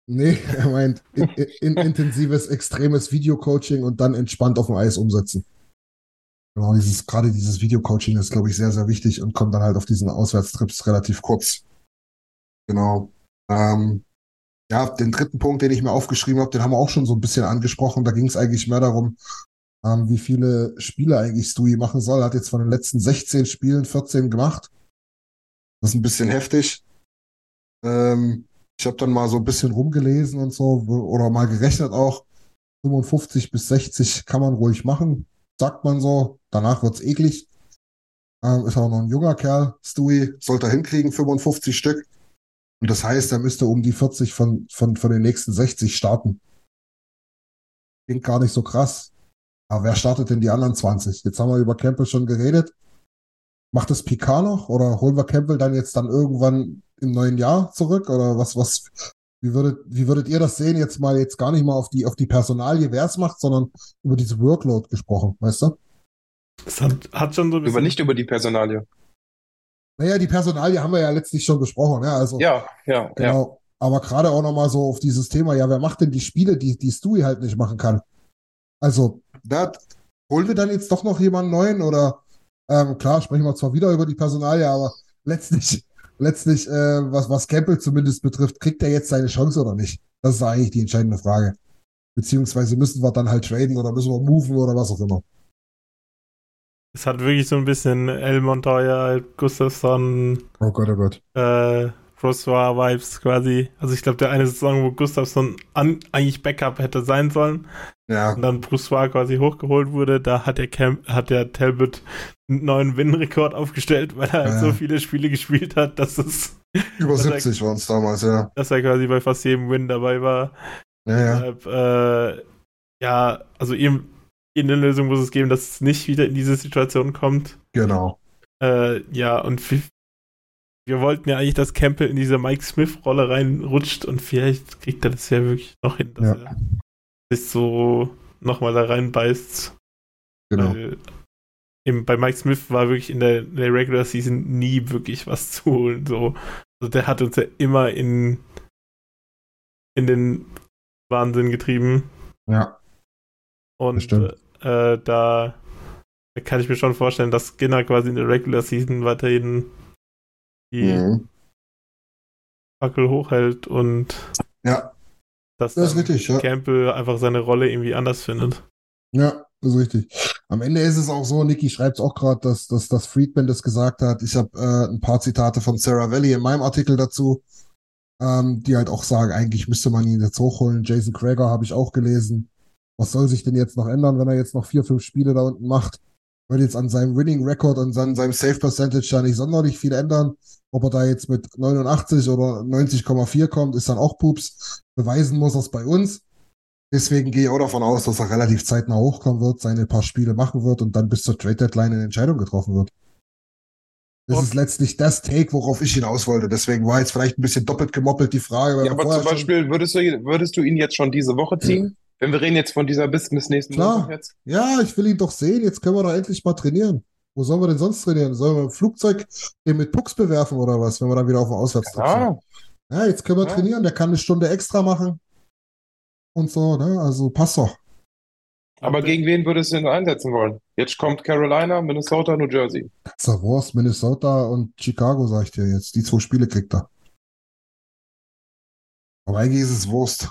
Nee, er meint in, in, intensives, extremes Videocoaching und dann entspannt auf dem Eis umsetzen. Genau, dieses, gerade dieses Videocoaching ist, glaube ich, sehr, sehr wichtig und kommt dann halt auf diesen Auswärtstrips relativ kurz. Genau. Ähm, ja, den dritten Punkt, den ich mir aufgeschrieben habe, den haben wir auch schon so ein bisschen angesprochen. Da ging es eigentlich mehr darum, ähm, wie viele Spiele eigentlich Stewie machen soll. Hat jetzt von den letzten 16 Spielen 14 gemacht. Das ist ein bisschen heftig. Ähm, ich habe dann mal so ein bisschen rumgelesen und so oder mal gerechnet auch. 55 bis 60 kann man ruhig machen, sagt man so. Danach wird's eklig. Ähm, ist auch noch ein junger Kerl. Stewie sollte hinkriegen, 55 Stück. Und das heißt, er müsste um die 40 von, von, von den nächsten 60 starten. Klingt gar nicht so krass. Aber wer startet denn die anderen 20? Jetzt haben wir über Campbell schon geredet. Macht das Picard noch oder holen wir Campbell dann jetzt dann irgendwann im neuen Jahr zurück? Oder was, was, wie würdet, wie würdet ihr das sehen? Jetzt mal jetzt gar nicht mal auf die, auf die Personalie, wer es macht, sondern über diese Workload gesprochen, weißt du? Das hat, hat schon so ein bisschen. Aber nicht über die Personalie. Naja, die Personalie haben wir ja letztlich schon besprochen, ja. Also, Ja, ja, ja. genau. Aber gerade auch nochmal so auf dieses Thema, ja, wer macht denn die Spiele, die, die Stewie halt nicht machen kann? Also, da holen wir dann jetzt doch noch jemanden neuen oder ähm, klar, sprechen wir zwar wieder über die Personalie, aber letztlich, letztlich, äh, was, was Campbell zumindest betrifft, kriegt er jetzt seine Chance oder nicht? Das ist eigentlich die entscheidende Frage. Beziehungsweise müssen wir dann halt traden oder müssen wir moven oder was auch immer. Es hat wirklich so ein bisschen El Montoya, Gustafsson, Oh Gott, oh Gott. äh, François-Vibes quasi. Also ich glaube, der eine Saison, wo Gustafsson an, eigentlich Backup hätte sein sollen Ja, und dann François quasi hochgeholt wurde, da hat der Camp, hat der Talbot einen neuen Win-Rekord aufgestellt, weil er halt Ja. so viele Spiele gespielt hat, dass es, über Das 70 waren es damals, ja. dass er quasi bei fast jedem Win dabei war. Ja, ja. Deshalb, äh, ja, also ihm eine Lösung muss es geben, dass es nicht wieder in diese Situation kommt. Genau. Äh, ja, und wir, wollten ja eigentlich, dass Campbell in diese Mike Smith-Rolle reinrutscht und vielleicht kriegt er das ja wirklich noch hin, dass Ja. er sich so nochmal da reinbeißt. Genau. Weil eben bei Mike Smith war wirklich in der, in der Regular Season nie wirklich was zu holen. So. Also der hat uns ja immer in, in den Wahnsinn getrieben. Ja. Und äh, da, da kann ich mir schon vorstellen, dass Skinner quasi in der Regular Season weiterhin die Mhm. Fackel hochhält und Ja, dass das ist richtig, ja. Campbell einfach seine Rolle irgendwie anders findet. Ja, das ist richtig. Am Ende ist es auch so, Niki schreibt es auch gerade, dass, dass, dass Friedman das gesagt hat. Ich habe äh, ein paar Zitate von Sarah Valley in meinem Artikel dazu, ähm, die halt auch sagen, eigentlich müsste man ihn jetzt hochholen. Jason Krager habe ich auch gelesen. Was soll sich denn jetzt noch ändern, wenn er jetzt noch vier, fünf Spiele da unten macht? Wird jetzt an seinem Winning Record und an seinem Save Percentage da nicht sonderlich viel ändern. Ob er da jetzt mit 89 oder 90,4 kommt, ist dann auch Pups. Beweisen muss er es bei uns. Deswegen gehe ich auch davon aus, dass er relativ zeitnah hochkommen wird, seine paar Spiele machen wird und dann bis zur Trade Deadline eine Entscheidung getroffen wird. Das Und- ist letztlich das Take, worauf ich hinaus wollte. Deswegen war jetzt vielleicht ein bisschen doppelt gemoppelt die Frage. Ja, aber zum Beispiel, würdest du, würdest du ihn jetzt schon diese Woche ziehen? Wenn wir reden jetzt von dieser bis, bis nächsten Klar. Montag jetzt? Ja, ich will ihn doch sehen. Jetzt können wir doch endlich mal trainieren. Wo sollen wir denn sonst trainieren? Sollen wir im Flugzeug den mit Pucks bewerfen oder was, wenn wir dann wieder auf dem Auswärtstrip sind? Ja, Ja, jetzt können wir Ja. trainieren. Der kann eine Stunde extra machen. Und so, ne? Also passt doch. aber gegen wen würdest du ihn einsetzen wollen? Jetzt kommt Carolina, Minnesota, New Jersey. Star Wars, Minnesota und Chicago, sag ich dir jetzt. Die zwei Spiele kriegt er. Aber eigentlich ist es Wurst.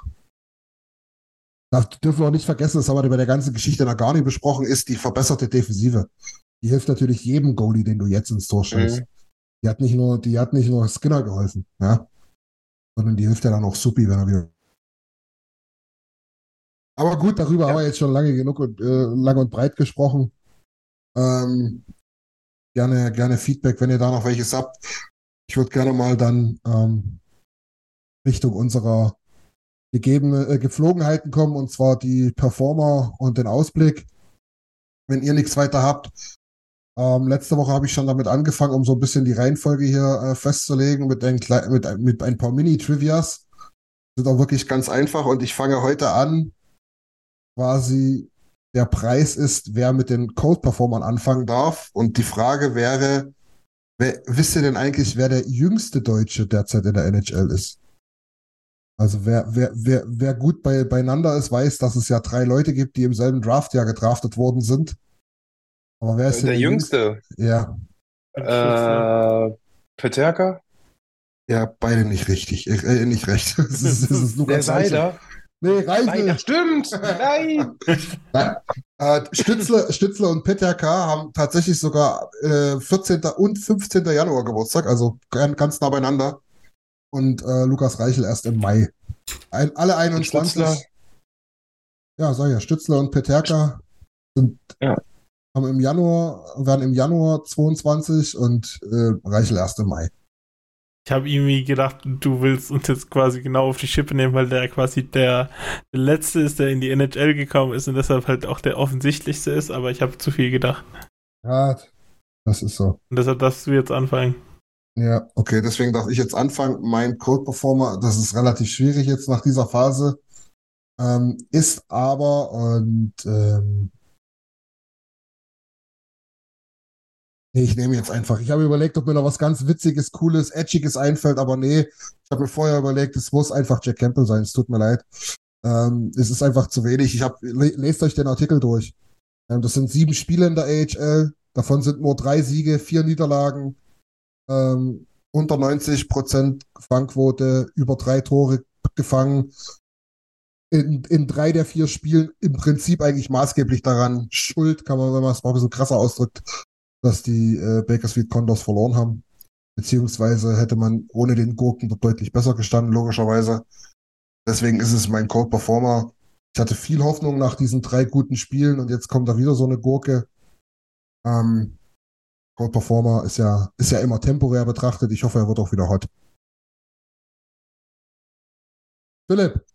Darf, dürfen wir auch nicht vergessen, das haben wir bei der ganzen Geschichte noch gar nicht besprochen, ist die verbesserte Defensive. Die hilft natürlich jedem Goalie, den du jetzt ins Tor stellst. Mhm. Die hat nicht nur, die hat nicht nur Skinner geholfen, ja. Sondern die hilft ja dann auch Suppi, wenn er wieder. Aber gut, darüber Ja. haben wir jetzt schon lange genug und äh, lang und breit gesprochen. Ähm, gerne, gerne Feedback, wenn ihr da noch welches habt. Ich würde gerne mal dann ähm, Richtung unserer gegebene äh, Geflogenheiten kommen, und zwar die Performer und den Ausblick. Wenn ihr nichts weiter habt, ähm, letzte Woche habe ich schon damit angefangen, um so ein bisschen die Reihenfolge hier äh, festzulegen mit ein, mit, mit ein paar Mini-Trivias. Sind auch wirklich ganz einfach und ich fange heute an. Quasi der Preis ist, wer mit den Code-Performern anfangen darf. Und die Frage wäre, wer, wisst ihr denn eigentlich, wer der jüngste Deutsche derzeit in der NHL ist? Also wer, wer, wer, wer gut bei, beieinander ist, weiß, dass es ja drei Leute gibt, die im selben Draftjahr gedraftet worden sind. Aber wer ist denn Der Jüngste, Ja, äh, Peterka, ja, beide nicht richtig. Äh, nicht recht. Es ist, es ist der Lukas Reichel. Seider. Nee, das stimmt. Nein. Nein. Äh, Stützle, Stützle und Peterka haben tatsächlich sogar äh, 14. und 15. Januar Geburtstag, also gan- ganz nah beieinander. Und äh, Lukas Reichel erst im Mai. Ein, alle 21. Stützle? Ja, sag ja, Stützle und Peterka sind Ja. haben im Januar, werden im Januar 22 und äh, Reichel erst im Mai. Ich habe irgendwie gedacht, du willst uns jetzt quasi genau auf die Schippe nehmen, weil der quasi der, der Letzte ist, der in die NHL gekommen ist und deshalb halt auch der offensichtlichste ist, aber ich habe zu viel gedacht. Ja, das ist so. Und deshalb darfst du jetzt anfangen. Ja, okay, deswegen darf ich jetzt anfangen. Mein Code Performer, das ist relativ schwierig jetzt nach dieser Phase, ähm, ist aber und ähm, ich nehme jetzt einfach. Ich habe überlegt, ob mir noch was ganz Witziges, Cooles, Edgiges einfällt, aber nee, ich habe mir vorher überlegt, es muss einfach Jack Campbell sein. Es tut mir leid. Ähm, es ist einfach zu wenig. Ich habe, lest euch den Artikel durch. Ähm, das sind sieben Spiele in der AHL. Davon sind nur drei Siege, vier Niederlagen ähm, unter 90 Prozent Fangquote, über drei Tore gefangen. In, in drei der vier Spielen im Prinzip eigentlich maßgeblich daran schuld, kann man, wenn man es mal ein bisschen krasser ausdrückt, dass die äh, Bakersfield Condors verloren haben. Beziehungsweise hätte man ohne den Gurken deutlich besser gestanden, logischerweise. Deswegen ist es mein Cold Performer. Ich hatte viel Hoffnung nach diesen drei guten Spielen und jetzt kommt da wieder so eine Gurke. Ähm, Cold Performer ist ja, ist ja immer temporär betrachtet. Ich hoffe, er wird auch wieder hot. Philipp.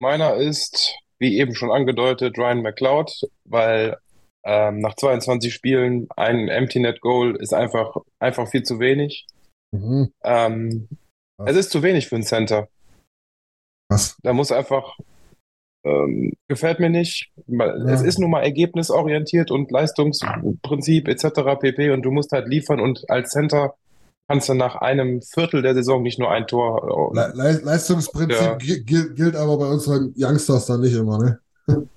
Meiner ist, wie eben schon angedeutet, Ryan McLeod, weil ähm, nach 22 Spielen ein Empty Net Goal ist einfach, einfach viel zu wenig. Mhm. Ähm, es ist zu wenig für einen Center. Was? Da muss einfach ähm, gefällt mir nicht. Es ist nun mal ergebnisorientiert und Leistungsprinzip etc. pp. Und du musst halt liefern und als Center kannst du nach einem Viertel der Saison nicht nur ein Tor. Äh, Le Leistungsprinzip ja. gilt, gilt aber bei unseren Youngsters dann nicht immer, ne?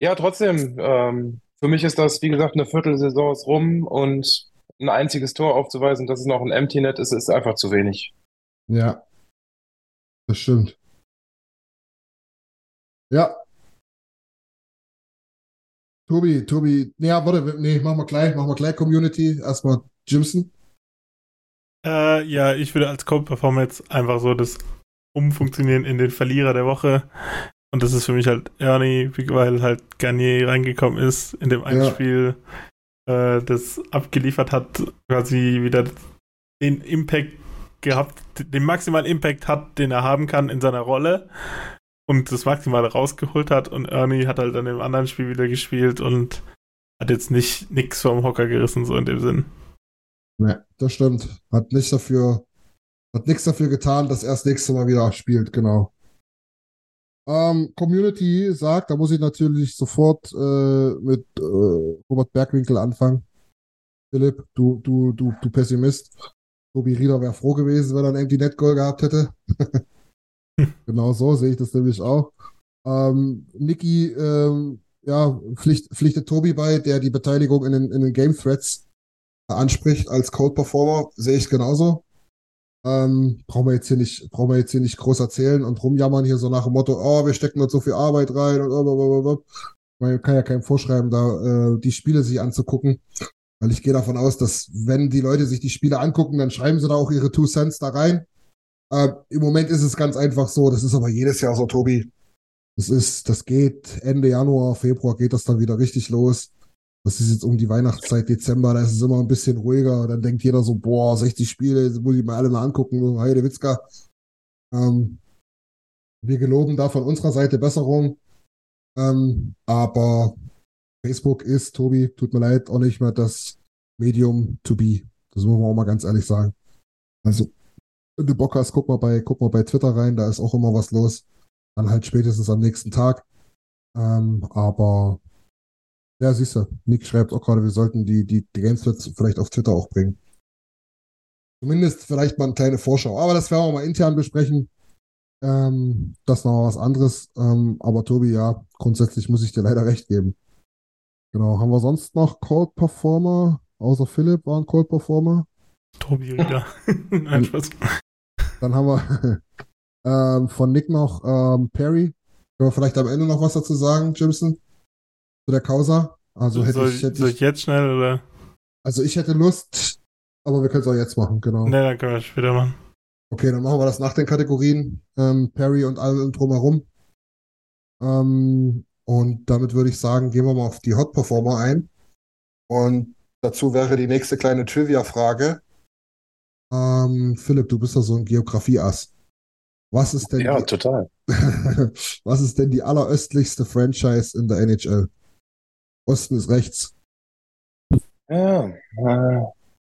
ja, trotzdem. Ähm, für mich ist das, wie gesagt, eine Viertelsaison ist rum und ein einziges Tor aufzuweisen, dass es noch ein Empty Net ist, ist einfach zu wenig. Ja, das stimmt. Ja. Tobi, Tobi, ja, warte, nee, machen wir gleich, machen wir gleich Community. Erstmal Jimson. Äh, ja, ich würde als Co-Performer jetzt einfach so das Umfunktionieren in den Verlierer der Woche. Und das ist für mich halt Ernie, weil halt Garnier reingekommen ist in dem einen ja. Spiel, äh, das abgeliefert hat, quasi wieder den Impact gehabt, den maximalen Impact hat, den er haben kann in seiner Rolle und das Maximale rausgeholt hat und Ernie hat halt dann im anderen Spiel wieder gespielt und hat jetzt nicht nix vom Hocker gerissen, so in dem Sinn. Ne, das stimmt. Hat nicht dafür, hat nichts dafür getan, dass er das nächste Mal wieder spielt, genau. Ähm, Community sagt, da muss ich natürlich sofort äh, mit äh, Robert Bergwinkel anfangen. Philipp, du, du, du, du Pessimist. Tobi Rieder wäre froh gewesen, wenn er ein Empty Net Goal gehabt hätte. genau so sehe ich das nämlich auch. Ähm, Niki, ähm, ja, pflicht, pflichtet Tobi bei, der die Beteiligung in den, in den Game Threads anspricht als Code Performer, sehe ich genauso. Ähm, brauchen wir jetzt hier nicht, brauchen wir jetzt hier nicht groß erzählen und rumjammern hier so nach dem Motto, oh, wir stecken dort so viel Arbeit rein und blablabla. Man kann ja keinem vorschreiben, da äh, die Spiele sich anzugucken. Weil ich gehe davon aus, dass wenn die Leute sich die Spiele angucken, dann schreiben sie da auch ihre Two Cents da rein. Äh, Im Moment ist es ganz einfach so, das ist aber jedes Jahr so, Tobi. Das ist, das geht Ende Januar, Februar geht das dann wieder richtig los. Das ist jetzt um die Weihnachtszeit, Dezember, da ist es immer ein bisschen ruhiger. Dann denkt jeder so, boah, 60 Spiele, muss ich mal alle mal angucken, Heide Witzka. Ähm, wir geloben da von unserer Seite Besserung. Ähm, aber Facebook ist, Tobi, tut mir leid, auch nicht mehr das Medium to be. Das muss man auch mal ganz ehrlich sagen. Also, wenn du Bock hast, guck mal bei, guck mal bei Twitter rein, da ist auch immer was los. Dann halt spätestens am nächsten Tag. Ähm, aber ja, siehst du, Nick schreibt auch gerade, wir sollten die, die, die Games vielleicht auf Twitter auch bringen. Zumindest vielleicht mal eine kleine Vorschau. Aber das werden wir mal intern besprechen. Ähm, das noch was anderes. Ähm, aber Tobi, ja, grundsätzlich muss ich dir leider recht geben. Genau. Haben wir sonst noch Cold Performer? Außer Philipp war ein Cold Performer. Tobi wieder. Nein, Spaß. Dann haben wir ähm, von Nick noch ähm, Perry. Können wir vielleicht am Ende noch was dazu sagen, Jimson? Zu der Causa? Also hätte soll, ich, hätte soll ich jetzt schnell oder? Also ich hätte Lust, aber wir können es auch jetzt machen, genau. Ne, dann können wir es später machen. Okay, dann machen wir das nach den Kategorien. Ähm, Perry und allem drumherum. Ähm, und damit würde ich sagen, gehen wir mal auf die Hot Performer ein. Und dazu wäre die nächste kleine Trivia-Frage. Ähm, Philipp, du bist ja so ein Geografie-Ass. Was ist denn Ja, die, total. was ist denn die alleröstlichste Franchise in der NHL? Osten ist rechts. Ja, äh,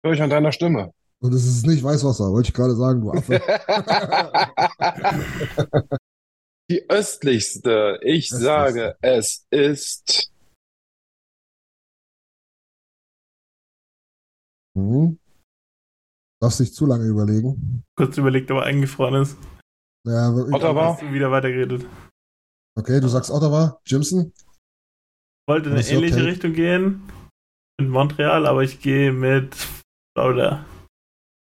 höre ich an deiner Stimme. Und es ist nicht Weißwasser, wollte ich gerade sagen, du Affe. Die östlichste, ich Östlichste. sage, es ist Mhm. Darfst nicht zu lange überlegen. Kurz überlegt, aber eingefroren ist. Ja, Ottawa. Hast du wieder weitergeredet. okay, du sagst Ottawa, Jimson. Wollte in eine ähnliche okay. Richtung gehen. Mit Montreal, aber ich gehe mit Florida.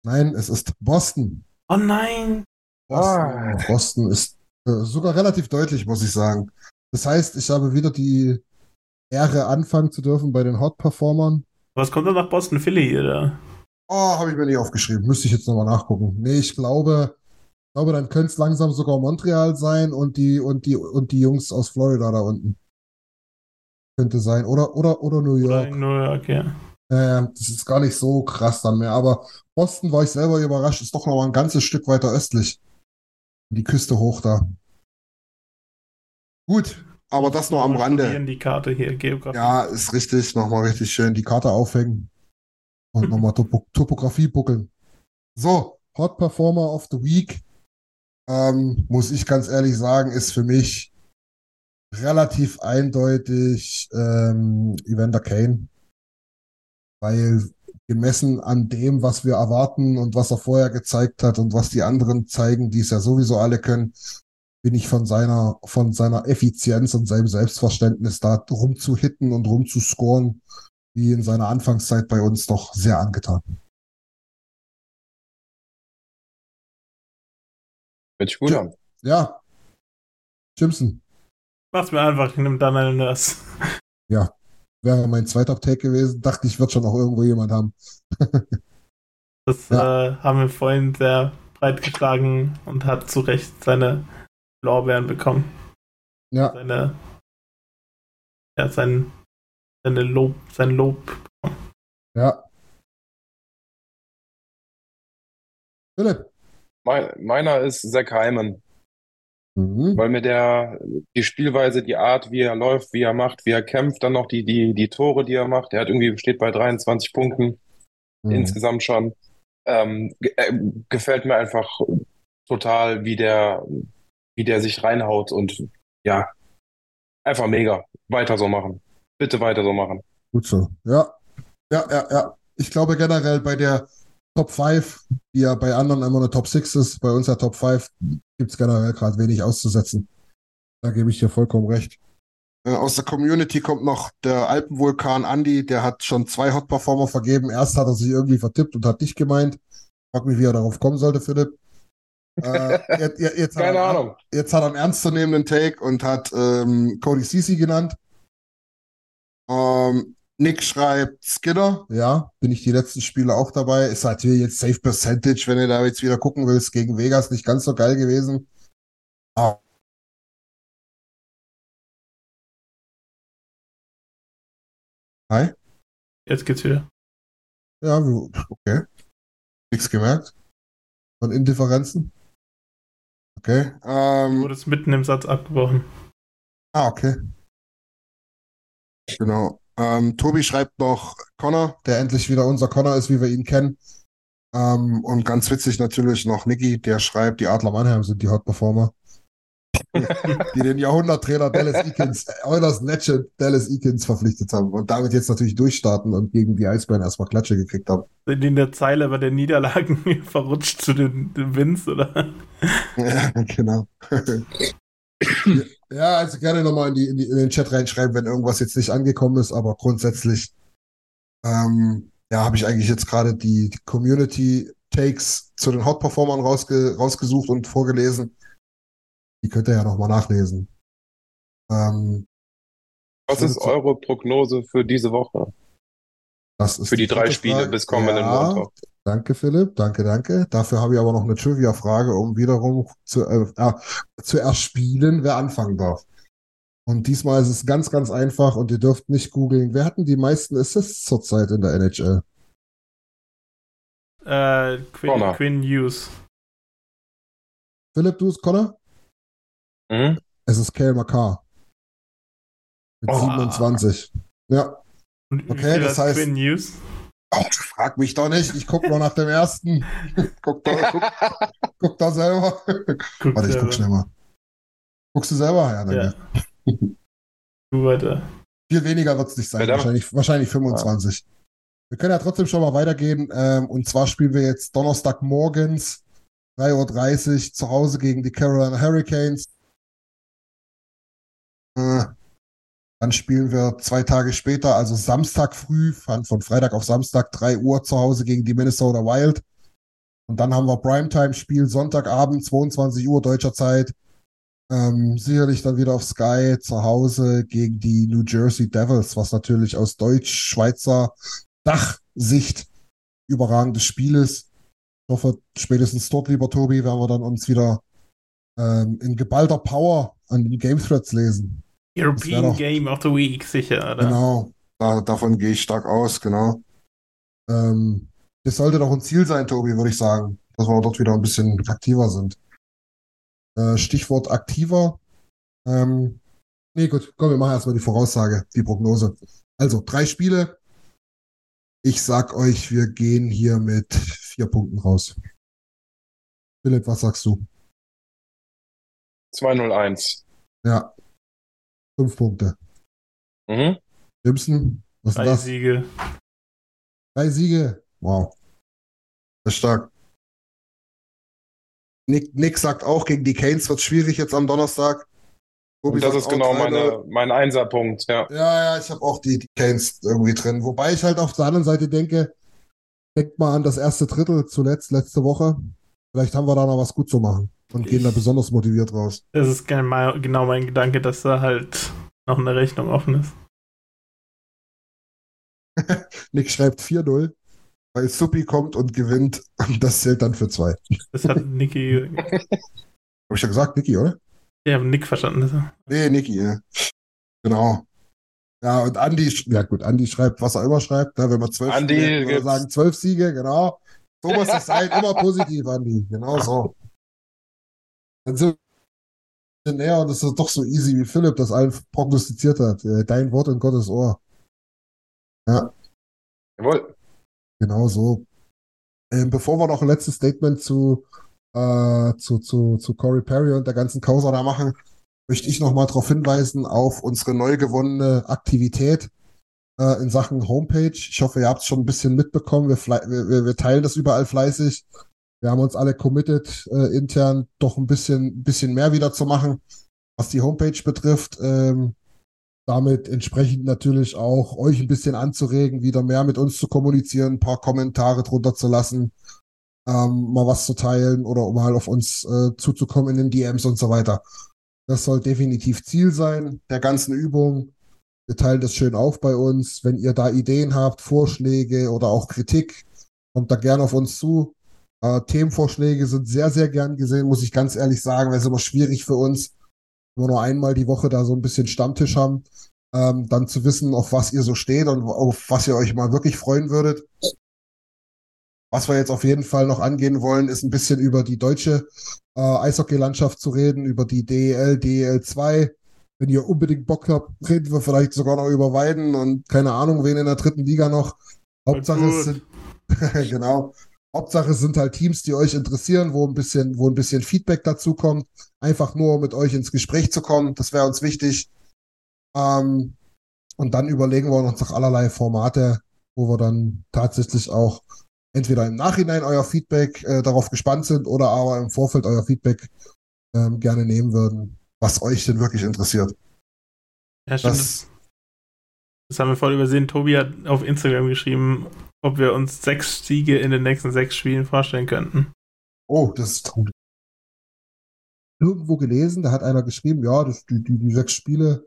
Nein, es ist Boston. Oh nein! Boston, Ah. Boston ist äh, sogar relativ deutlich, muss ich sagen. Das heißt, ich habe wieder die Ehre, anfangen zu dürfen bei den Hot Performern. Was kommt denn nach Boston Philly, oder? Oh, habe ich mir nicht aufgeschrieben. Müsste ich jetzt nochmal nachgucken. Nee, ich glaube, ich glaube, dann könnte es langsam sogar Montreal sein und die, und die, und die Jungs aus Florida da unten. Könnte sein. Oder, oder, oder New Oder York. in New York, ja. Äh, das ist gar nicht so krass dann mehr. Aber Boston war ich selber überrascht, ist doch noch mal ein ganzes Stück weiter östlich. Die Küste hoch da. Gut, aber das nur am Rande. die Karte hier, Geografie. Ja, ist richtig. Nochmal richtig schön die Karte aufhängen. Und nochmal Topo Topografie buckeln. So, Hot Performer of the Week. Ähm, muss ich ganz ehrlich sagen, ist für mich relativ eindeutig ähm, Evander Kane. Weil gemessen an dem, was wir erwarten und was er vorher gezeigt hat und was die anderen zeigen, die es ja sowieso alle können, bin ich von seiner, von seiner Effizienz und seinem Selbstverständnis da rumzuhitten und rumzuscoren, wie in seiner Anfangszeit bei uns doch sehr angetan. Hört sich gut Ja. an. Ja. Jimson Mach's mir einfach, ich nimm dann eine Nurse. wäre mein zweiter Take gewesen. Dachte ich, wird schon noch irgendwo jemand haben. Das Ja. äh, haben wir vorhin sehr breit getragen und hat zu Recht seine Lorbeeren bekommen. Ja, Seine, ja, sein, seine Lob, sein Lob. ja. Philipp. Mein, meiner ist Zach Hyman, Mhm. weil mir der, die Spielweise, die Art, wie er läuft, wie er macht, wie er kämpft, dann noch die, die, die Tore, die er macht. Er hat irgendwie, steht bei 23 Punkten. Mhm. insgesamt schon. Ähm, äh, gefällt mir einfach total, wie der, wie der sich reinhaut und ja, einfach mega. Weiter so machen. Bitte weiter so machen. Gut so. Ja. Ja, ja, ja. Ich glaube generell bei der Top 5, die ja bei anderen immer eine Top 6 ist, bei uns ja Top 5, gibt es generell gerade wenig auszusetzen. Da gebe ich dir vollkommen recht. Äh, aus der Community kommt noch der Alpenvulkan Andy, der hat schon zwei Hot Performer vergeben. Erst hat er sich irgendwie vertippt und hat dich gemeint. Frag mich, wie er darauf kommen sollte, Philipp. Äh, jetzt, jetzt, Keine er, Ahnung. jetzt hat er einen ernstzunehmenden Take und hat ähm, Cody Ceci genannt. Ähm, Nick schreibt Skinner. Ja, bin ich die letzten Spiele auch dabei. Ist natürlich jetzt Safe Percentage, wenn du da jetzt wieder gucken willst, gegen Vegas nicht ganz so geil gewesen. Ah. Hi. Jetzt geht's wieder. Ja, okay. Nichts gemerkt. Von Indifferenzen. Okay. Du Ähm, wurdest mitten im Satz abgebrochen. ah, okay. Genau. Ähm, Tobi schreibt noch Connor, der endlich wieder unser Connor ist, wie wir ihn kennen. Ähm, und ganz witzig natürlich noch Nicky, der schreibt, die Adler Mannheim sind die Hot Performer. die den Jahrhunderttrainer Dallas Eakins, Oilers Legend Dallas Eakins verpflichtet haben und damit jetzt natürlich durchstarten und gegen die Eisbären erstmal Klatsche gekriegt haben. Sind die in der Zeile bei den Niederlagen verrutscht zu den, den Wins, oder? Ja, genau. Ja, also gerne nochmal in, die, in, die, in den Chat reinschreiben, wenn irgendwas jetzt nicht angekommen ist, aber grundsätzlich ähm, ja, habe ich eigentlich jetzt gerade die, die Community Takes zu den Hot Performern rausge, rausgesucht und vorgelesen. Die könnt ihr ja nochmal nachlesen. Ähm, Was ist eure Prognose für diese Woche? das ist Für die drei Spiele Frage. bis kommenden ja, Montag. Danke, Philipp. Danke, danke. Dafür habe ich aber noch eine Trivia-Frage, um wiederum zu, äh, äh, zu erspielen, wer anfangen darf. Und diesmal ist es ganz, ganz einfach und ihr dürft nicht googeln. Wer hatten die meisten Assists zurzeit in der NHL? Äh, Quinn, Connor. Quinn Hughes. Philipp, du es, Connor? Mhm. Es ist Kale McCarr. Mit Oh. 27. Ja. Und Okay, das heißt- Quinn Hughes. Oh, frag mich doch nicht. Ich guck nur nach dem ersten. guck, da, guck, guck da selber. Guck Warte, ich selber. guck schnell mal. Guckst du selber? Ja, danke. Ja. Du weiter. Viel weniger wird es nicht sein. Wahrscheinlich, wahrscheinlich 25. Wir können ja trotzdem schon mal weitergehen. Ähm, und zwar spielen wir jetzt Donnerstag morgens 3.30 Uhr zu Hause gegen die Carolina Hurricanes. Äh, dann spielen wir zwei Tage später, also Samstag früh, von, Freitag auf Samstag, 3 Uhr zu Hause gegen die Minnesota Wild. Und dann haben wir Primetime-Spiel Sonntagabend, 22 Uhr deutscher Zeit. Ähm, sicherlich dann wieder auf Sky zu Hause gegen die New Jersey Devils, was natürlich aus deutsch-schweizer Dachsicht überragendes Spiel ist. Ich hoffe, spätestens dort, lieber Tobi, werden wir dann uns wieder ähm, in geballter Power an den Game Threads lesen. European doch- Game of the Week, sicher, oder? Genau, da, davon gehe ich stark aus, genau. Ähm, das sollte doch ein Ziel sein, Tobi, würde ich sagen, dass wir dort wieder ein bisschen aktiver sind. Äh, Stichwort aktiver. Ähm, nee, gut, komm, wir machen erstmal die Voraussage, die Prognose. Also, drei Spiele. Ich sag euch, wir gehen hier mit vier Punkten raus. Philipp, was sagst du? 201. Ja. Fünf Punkte. Mhm. Simpson, was ist Drei das? Siege. Drei Siege. Wow. Das ist stark. Nick, Nick sagt auch, gegen die Canes wird schwierig jetzt am Donnerstag. Tobi Und das ist genau 3-0. meine, mein Einserpunkt, ja. Ja, ja, ich habe auch die, die Canes irgendwie drin. Wobei ich halt auf der anderen Seite denke, denkt mal an das erste Drittel zuletzt, letzte Woche. Vielleicht haben wir da noch was gut zu machen und gehen da besonders motiviert raus. Das ist genau mein Gedanke, dass da halt noch eine Rechnung offen ist. Nick schreibt 4-0, weil Suppi kommt und gewinnt und das zählt dann für zwei. Das hat Niki. Habe ich ja gesagt, Niki, oder? Ich habe Nick verstanden. Das Nee, Niki, ja. Genau. Ja, und Andi, ja gut, Andi schreibt, was er immer schreibt, ne, wenn wir zwölf Andi Siege, sagen, zwölf Siege, genau. So muss es sein, immer positiv, Andi, genau so. Dann sind wir näher und es ist doch so easy, wie Philipp das allen prognostiziert hat. Äh, Dein Wort in Gottes Ohr. Ja, Jawohl. genau so. Ähm, bevor wir noch ein letztes Statement zu, äh, zu, zu, zu Corey Perry und der ganzen Causa da machen, möchte ich nochmal darauf hinweisen auf unsere neu gewonnene Aktivität äh, in Sachen Homepage. Ich hoffe, ihr habt es schon ein bisschen mitbekommen. Wir, wir- wir teilen das überall fleißig. Wir haben uns alle committed, äh, intern doch ein bisschen, bisschen mehr wieder zu machen, was die Homepage betrifft. Ähm, damit entsprechend natürlich auch euch ein bisschen anzuregen, wieder mehr mit uns zu kommunizieren, ein paar Kommentare drunter zu lassen, ähm, mal was zu teilen oder halt auf uns äh, zuzukommen in den DMs und so weiter. Das soll definitiv Ziel sein der ganzen Übung. Wir teilen das schön auf bei uns. Wenn ihr da Ideen habt, Vorschläge oder auch Kritik, kommt da gerne auf uns zu. Äh, Themenvorschläge sind sehr, sehr gern gesehen, muss ich ganz ehrlich sagen, weil es immer schwierig für uns, wenn wir nur einmal die Woche da so ein bisschen Stammtisch haben, ähm, dann zu wissen, auf was ihr so steht und auf was ihr euch mal wirklich freuen würdet. Was wir jetzt auf jeden Fall noch angehen wollen, ist ein bisschen über die deutsche äh, Eishockey-Landschaft zu reden, über die DEL, DEL 2. Wenn ihr unbedingt Bock habt, reden wir vielleicht sogar noch über Weiden und keine Ahnung, wen in der dritten Liga noch. Hauptsache es sind, genau. Hauptsache es sind halt Teams, die euch interessieren, wo ein bisschen, wo ein bisschen Feedback dazu kommt. Einfach nur um mit euch ins Gespräch zu kommen. Das wäre uns wichtig. Ähm, und dann überlegen wir uns noch allerlei Formate, wo wir dann tatsächlich auch entweder im Nachhinein euer Feedback äh, darauf gespannt sind oder aber im Vorfeld euer Feedback ähm, gerne nehmen würden, was euch denn wirklich interessiert. Ja, stimmt. Das, Das haben wir voll übersehen. Tobi hat auf Instagram geschrieben, ob wir uns sechs Siege in den nächsten sechs Spielen vorstellen könnten. oh, das ist gut. Irgendwo gelesen, da hat einer geschrieben, ja, das, die, die, die sechs Spiele,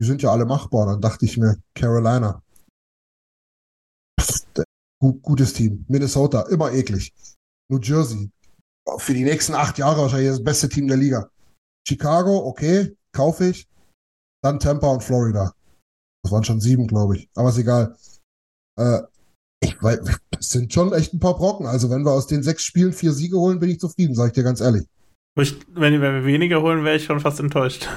die sind ja alle machbar. Dann dachte ich mir, Carolina. Gut, gutes Team. Minnesota, immer eklig. New Jersey, für die nächsten acht Jahre wahrscheinlich das beste Team der Liga. Chicago, okay, kaufe ich. dann Tampa und Florida. Das waren schon sieben, glaube ich. Aber ist egal. Äh, ich weiß, das sind schon echt ein paar Brocken. Also wenn wir aus den sechs Spielen vier Siege holen, bin ich zufrieden, sage ich dir ganz ehrlich. Ich, wenn wir weniger holen, wäre ich schon fast enttäuscht.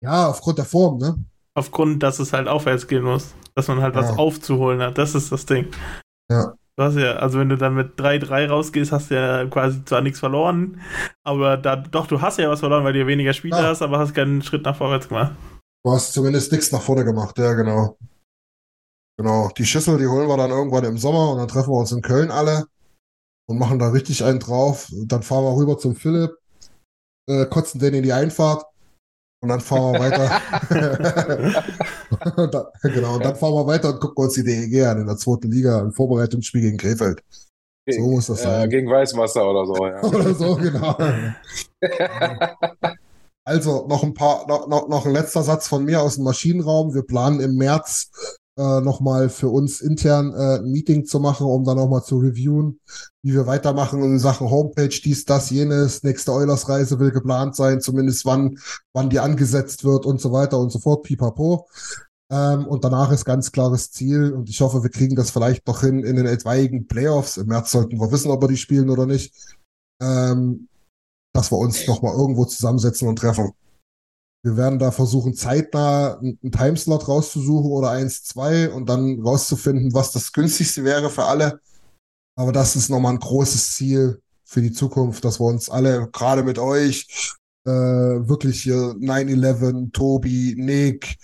Ja, aufgrund der Form, ne? Aufgrund, dass es halt aufwärts gehen muss. Dass man halt ja. was aufzuholen hat. Das ist das Ding. Ja. Du hast ja, also wenn du dann mit 3-3 rausgehst, hast du ja quasi zwar nichts verloren, aber da, doch, du hast ja was verloren, weil du ja weniger Spiele ja. hast, aber hast keinen Schritt nach vorwärts gemacht. Du hast zumindest nichts nach vorne gemacht, ja, genau. Genau. Die Schüssel, die holen wir dann irgendwann im Sommer und dann treffen wir uns in Köln alle und machen da richtig einen drauf. Dann fahren wir rüber zum Philipp, äh, kotzen den in die Einfahrt und dann fahren wir weiter. und dann, genau, und dann fahren wir weiter und gucken uns die DEG an in der zweiten Liga im Vorbereitungsspiel gegen Krefeld. Gegen, so muss das sein. Äh, gegen Weißwasser oder so, ja. oder so, genau. also noch ein paar, noch, noch, noch ein letzter Satz von mir aus dem Maschinenraum. Wir planen im März äh, nochmal für uns intern äh, ein Meeting zu machen, um dann nochmal zu reviewen, wie wir weitermachen in Sachen Homepage, dies, das, jenes, nächste Eulers-Reise will geplant sein, zumindest wann, wann die angesetzt wird und so weiter und so fort, pipapo. Ähm, und danach ist ganz klares Ziel und ich hoffe, wir kriegen das vielleicht noch hin in den etwaigen Playoffs. Im März sollten wir wissen, ob wir die spielen oder nicht. Ähm, dass wir uns nochmal irgendwo zusammensetzen und treffen. Wir werden da versuchen, zeitnah einen Timeslot rauszusuchen oder eins, zwei und dann rauszufinden, was das günstigste wäre für alle. Aber das ist nochmal ein großes Ziel für die Zukunft, dass wir uns alle, gerade mit euch, äh, wirklich hier 9-11, Tobi, Nick,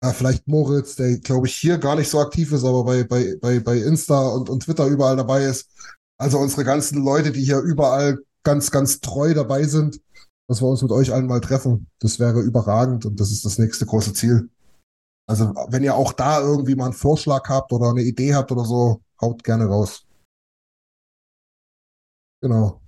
äh, vielleicht Moritz, der glaube ich hier gar nicht so aktiv ist, aber bei, bei, bei, bei Insta und, und Twitter überall dabei ist. Also unsere ganzen Leute, die hier überall ganz, ganz treu dabei sind, dass wir uns mit euch allen mal treffen. Das wäre überragend und das ist das nächste große Ziel. Also, wenn ihr auch da irgendwie mal einen Vorschlag habt oder eine Idee habt oder so, haut gerne raus. Genau.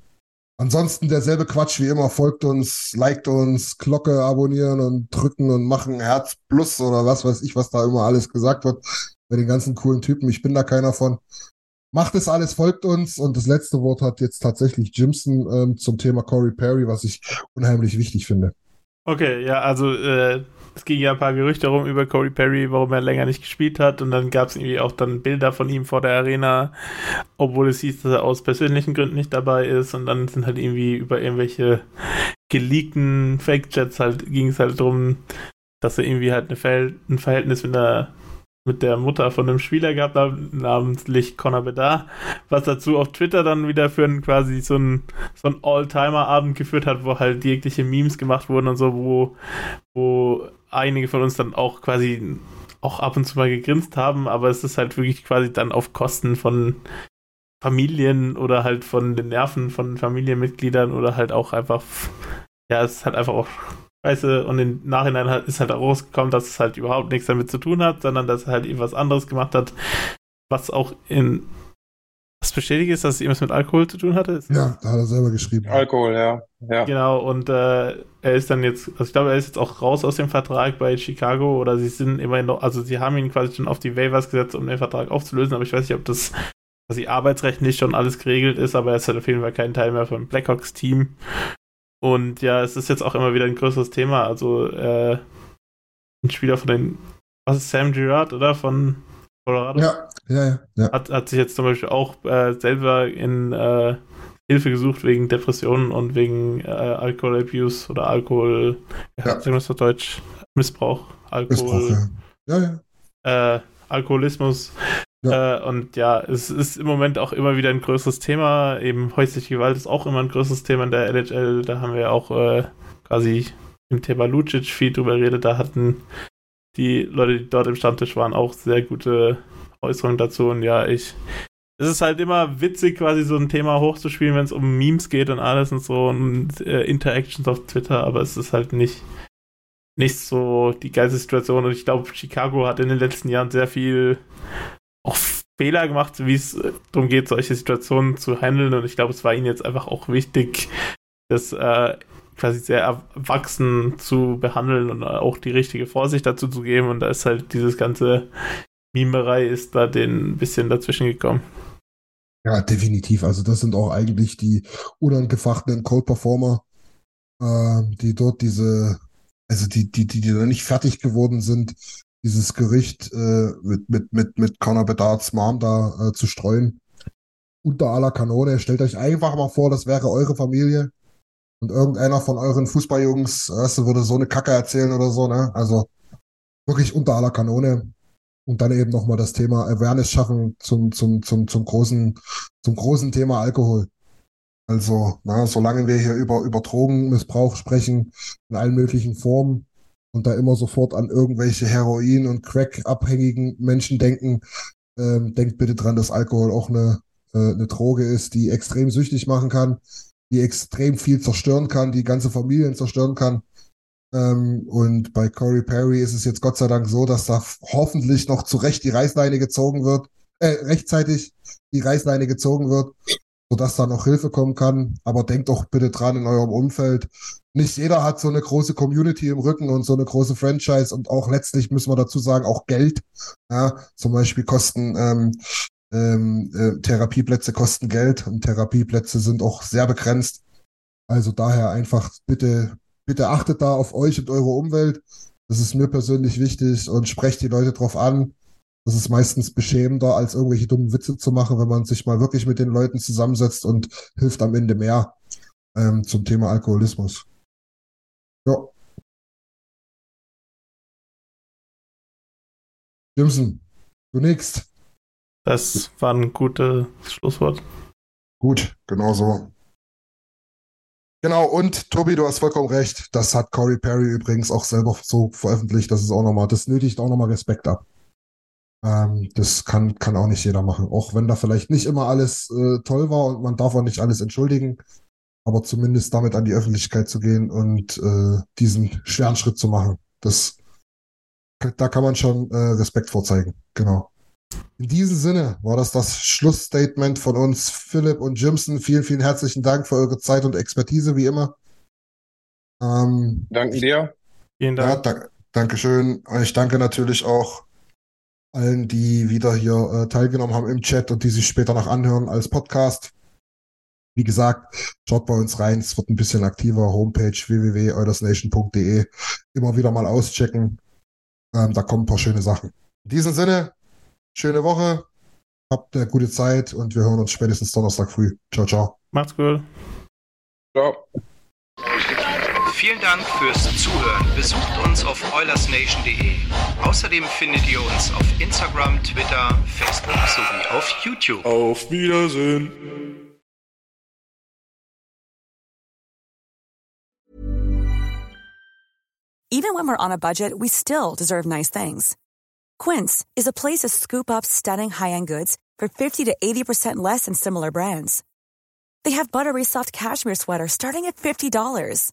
Ansonsten derselbe Quatsch wie immer. Folgt uns, liked uns, Glocke abonnieren und drücken und machen Herz plus oder was weiß ich, was da immer alles gesagt wird. Bei den ganzen coolen Typen. Ich bin da keiner von. Macht es alles, folgt uns. Und das letzte Wort hat jetzt tatsächlich Jimson ähm, zum Thema Corey Perry, was ich unheimlich wichtig finde. Okay, ja, also äh, es ging ja ein paar Gerüchte rum über Corey Perry, warum er länger nicht gespielt hat. Und dann gab es irgendwie auch dann Bilder von ihm vor der Arena, obwohl es hieß, dass er aus persönlichen Gründen nicht dabei ist. Und dann sind halt irgendwie über irgendwelche geleakten Fake-Jets halt, ging es halt drum, dass er irgendwie halt eine ein Verhältnis mit einer mit der Mutter von einem Spieler gehabt namentlich Conor Bedar, was dazu auf Twitter dann wieder für einen quasi so einen, so einen All-Timer-Abend geführt hat, wo halt jegliche Memes gemacht wurden und so, wo, wo einige von uns dann auch quasi auch ab und zu mal gegrinst haben, aber es ist halt wirklich quasi dann auf Kosten von Familien oder halt von den Nerven von Familienmitgliedern oder halt auch einfach, ja, es ist halt einfach auch Scheiße und im Nachhinein ist halt rausgekommen, dass es halt überhaupt nichts damit zu tun hat, sondern dass er halt irgendwas anderes gemacht hat, was auch in was bestätigt ist, dass es irgendwas mit Alkohol zu tun hatte. Ja, da hat er selber geschrieben. Alkohol, ja. ja. Genau, und äh, er ist dann jetzt, also ich glaube, er ist jetzt auch raus aus dem Vertrag bei Chicago oder sie sind immerhin noch, also sie haben ihn quasi schon auf die Waivers gesetzt, um den Vertrag aufzulösen, aber ich weiß nicht, ob das quasi arbeitsrechtlich schon alles geregelt ist, aber er ist halt auf jeden Fall kein Teil mehr vom Blackhawks-Team. Und ja, es ist jetzt auch immer wieder ein größeres Thema. Also, äh, ein Spieler von den, was ist Sam Girard, oder? Von Colorado? Ja, ja, ja. Hat, hat sich jetzt zum Beispiel auch äh, selber in äh, Hilfe gesucht wegen Depressionen und wegen äh, Alkohol Abuse oder Alkohol, ja. sagen wir es auf Deutsch, Missbrauch, Alkohol. Missbrauch, ja. ja, ja. Äh, Alkoholismus. Ja. Äh, und ja, es ist im Moment auch immer wieder ein größeres Thema. Eben häusliche Gewalt ist auch immer ein größeres Thema in der LHL. Da haben wir auch äh, quasi im Thema Lucic viel drüber geredet. Da hatten die Leute, die dort im Stammtisch waren, auch sehr gute Äußerungen dazu. Und ja, ich. Es ist halt immer witzig, quasi so ein Thema hochzuspielen, wenn es um Memes geht und alles und so und äh, Interactions auf Twitter, aber es ist halt nicht nicht so die geilste Situation. Und ich glaube, Chicago hat in den letzten Jahren sehr viel auch Fehler gemacht, wie es äh, darum geht, solche Situationen zu handeln. Und ich glaube, es war ihnen jetzt einfach auch wichtig, das äh, quasi sehr erwachsen zu behandeln und auch die richtige Vorsicht dazu zu geben. Und da ist halt dieses ganze Mimerei ist da den bisschen dazwischen gekommen. Ja, definitiv. Also das sind auch eigentlich die unangefochtenen Cold Performer, äh, die dort diese also die, die, die, die noch nicht fertig geworden sind, dieses Gerücht äh, mit, mit, mit, mit Conor Bedards Mom da äh, zu streuen. Unter aller Kanone. Stellt euch einfach mal vor, das wäre eure Familie. Und irgendeiner von euren Fußballjungs, weißt würde so eine Kacke erzählen oder so, ne? Also wirklich unter aller Kanone. Und dann eben nochmal das Thema Awareness schaffen zum, zum, zum, zum großen, zum großen Thema Alkohol. Also, na, solange wir hier über, über Drogenmissbrauch sprechen, in allen möglichen Formen, und da immer sofort an irgendwelche Heroin- und Crack-abhängigen Menschen denken, ähm, denkt bitte dran, dass Alkohol auch eine, äh, eine Droge ist, die extrem süchtig machen kann, die extrem viel zerstören kann, die ganze Familien zerstören kann. Ähm, und bei Corey Perry ist es jetzt Gott sei Dank so, dass da hoffentlich noch zu Recht die Reißleine gezogen wird, äh, rechtzeitig die Reißleine gezogen wird, sodass da noch Hilfe kommen kann. Aber denkt doch bitte dran in eurem Umfeld. Nicht jeder hat so eine große Community im Rücken und so eine große Franchise und auch letztlich müssen wir dazu sagen, auch Geld. Ja, zum Beispiel kosten ähm, ähm, äh, Therapieplätze kosten Geld und Therapieplätze sind auch sehr begrenzt. Also daher einfach bitte, bitte achtet da auf euch und eure Umwelt. Das ist mir persönlich wichtig und sprecht die Leute drauf an. Das ist meistens beschämender, als irgendwelche dummen Witze zu machen, wenn man sich mal wirklich mit den Leuten zusammensetzt und hilft am Ende mehr ähm, zum Thema Alkoholismus. Ja. Jimson, du nix. Das war ein gutes Schlusswort. Gut, genau so. Genau, und Tobi, du hast vollkommen recht. Das hat Corey Perry übrigens auch selber so veröffentlicht. Das ist auch nochmal, das nötigt auch nochmal Respekt ab. Ähm, das kann, kann auch nicht jeder machen. Auch wenn da vielleicht nicht immer alles äh, toll war und man darf auch nicht alles entschuldigen, aber zumindest damit an die Öffentlichkeit zu gehen und äh, diesen schweren Schritt zu machen, das, da kann man schon äh, Respekt vorzeigen. Genau. In diesem Sinne war das das Schlussstatement von uns, Philipp und Jimson. Vielen, vielen herzlichen Dank für eure Zeit und Expertise, wie immer. Ähm, Danke dir. Vielen Dank. Ja, da, Dankeschön. Ich danke natürlich auch allen, die wieder hier äh, teilgenommen haben im Chat und die sich später noch anhören als Podcast. Wie gesagt, schaut bei uns rein, es wird ein bisschen aktiver. Homepage www.eudersnation.de. Immer wieder mal auschecken. Ähm, da kommen ein paar schöne Sachen. In diesem Sinne, schöne Woche, habt eine gute Zeit und wir hören uns spätestens Donnerstag früh. Ciao, ciao. Macht's gut. Ciao. Vielen Dank fürs Zuhören. Besucht uns auf oilersnation.de. Außerdem findet ihr uns auf Instagram, Twitter, Facebook sowie auf YouTube. Auf Wiedersehen. Even when we're on a budget, we still deserve nice things. Quince is a place to scoop up stunning high-end goods for 50 to 80% less than similar brands. They have buttery soft cashmere sweaters starting at $50,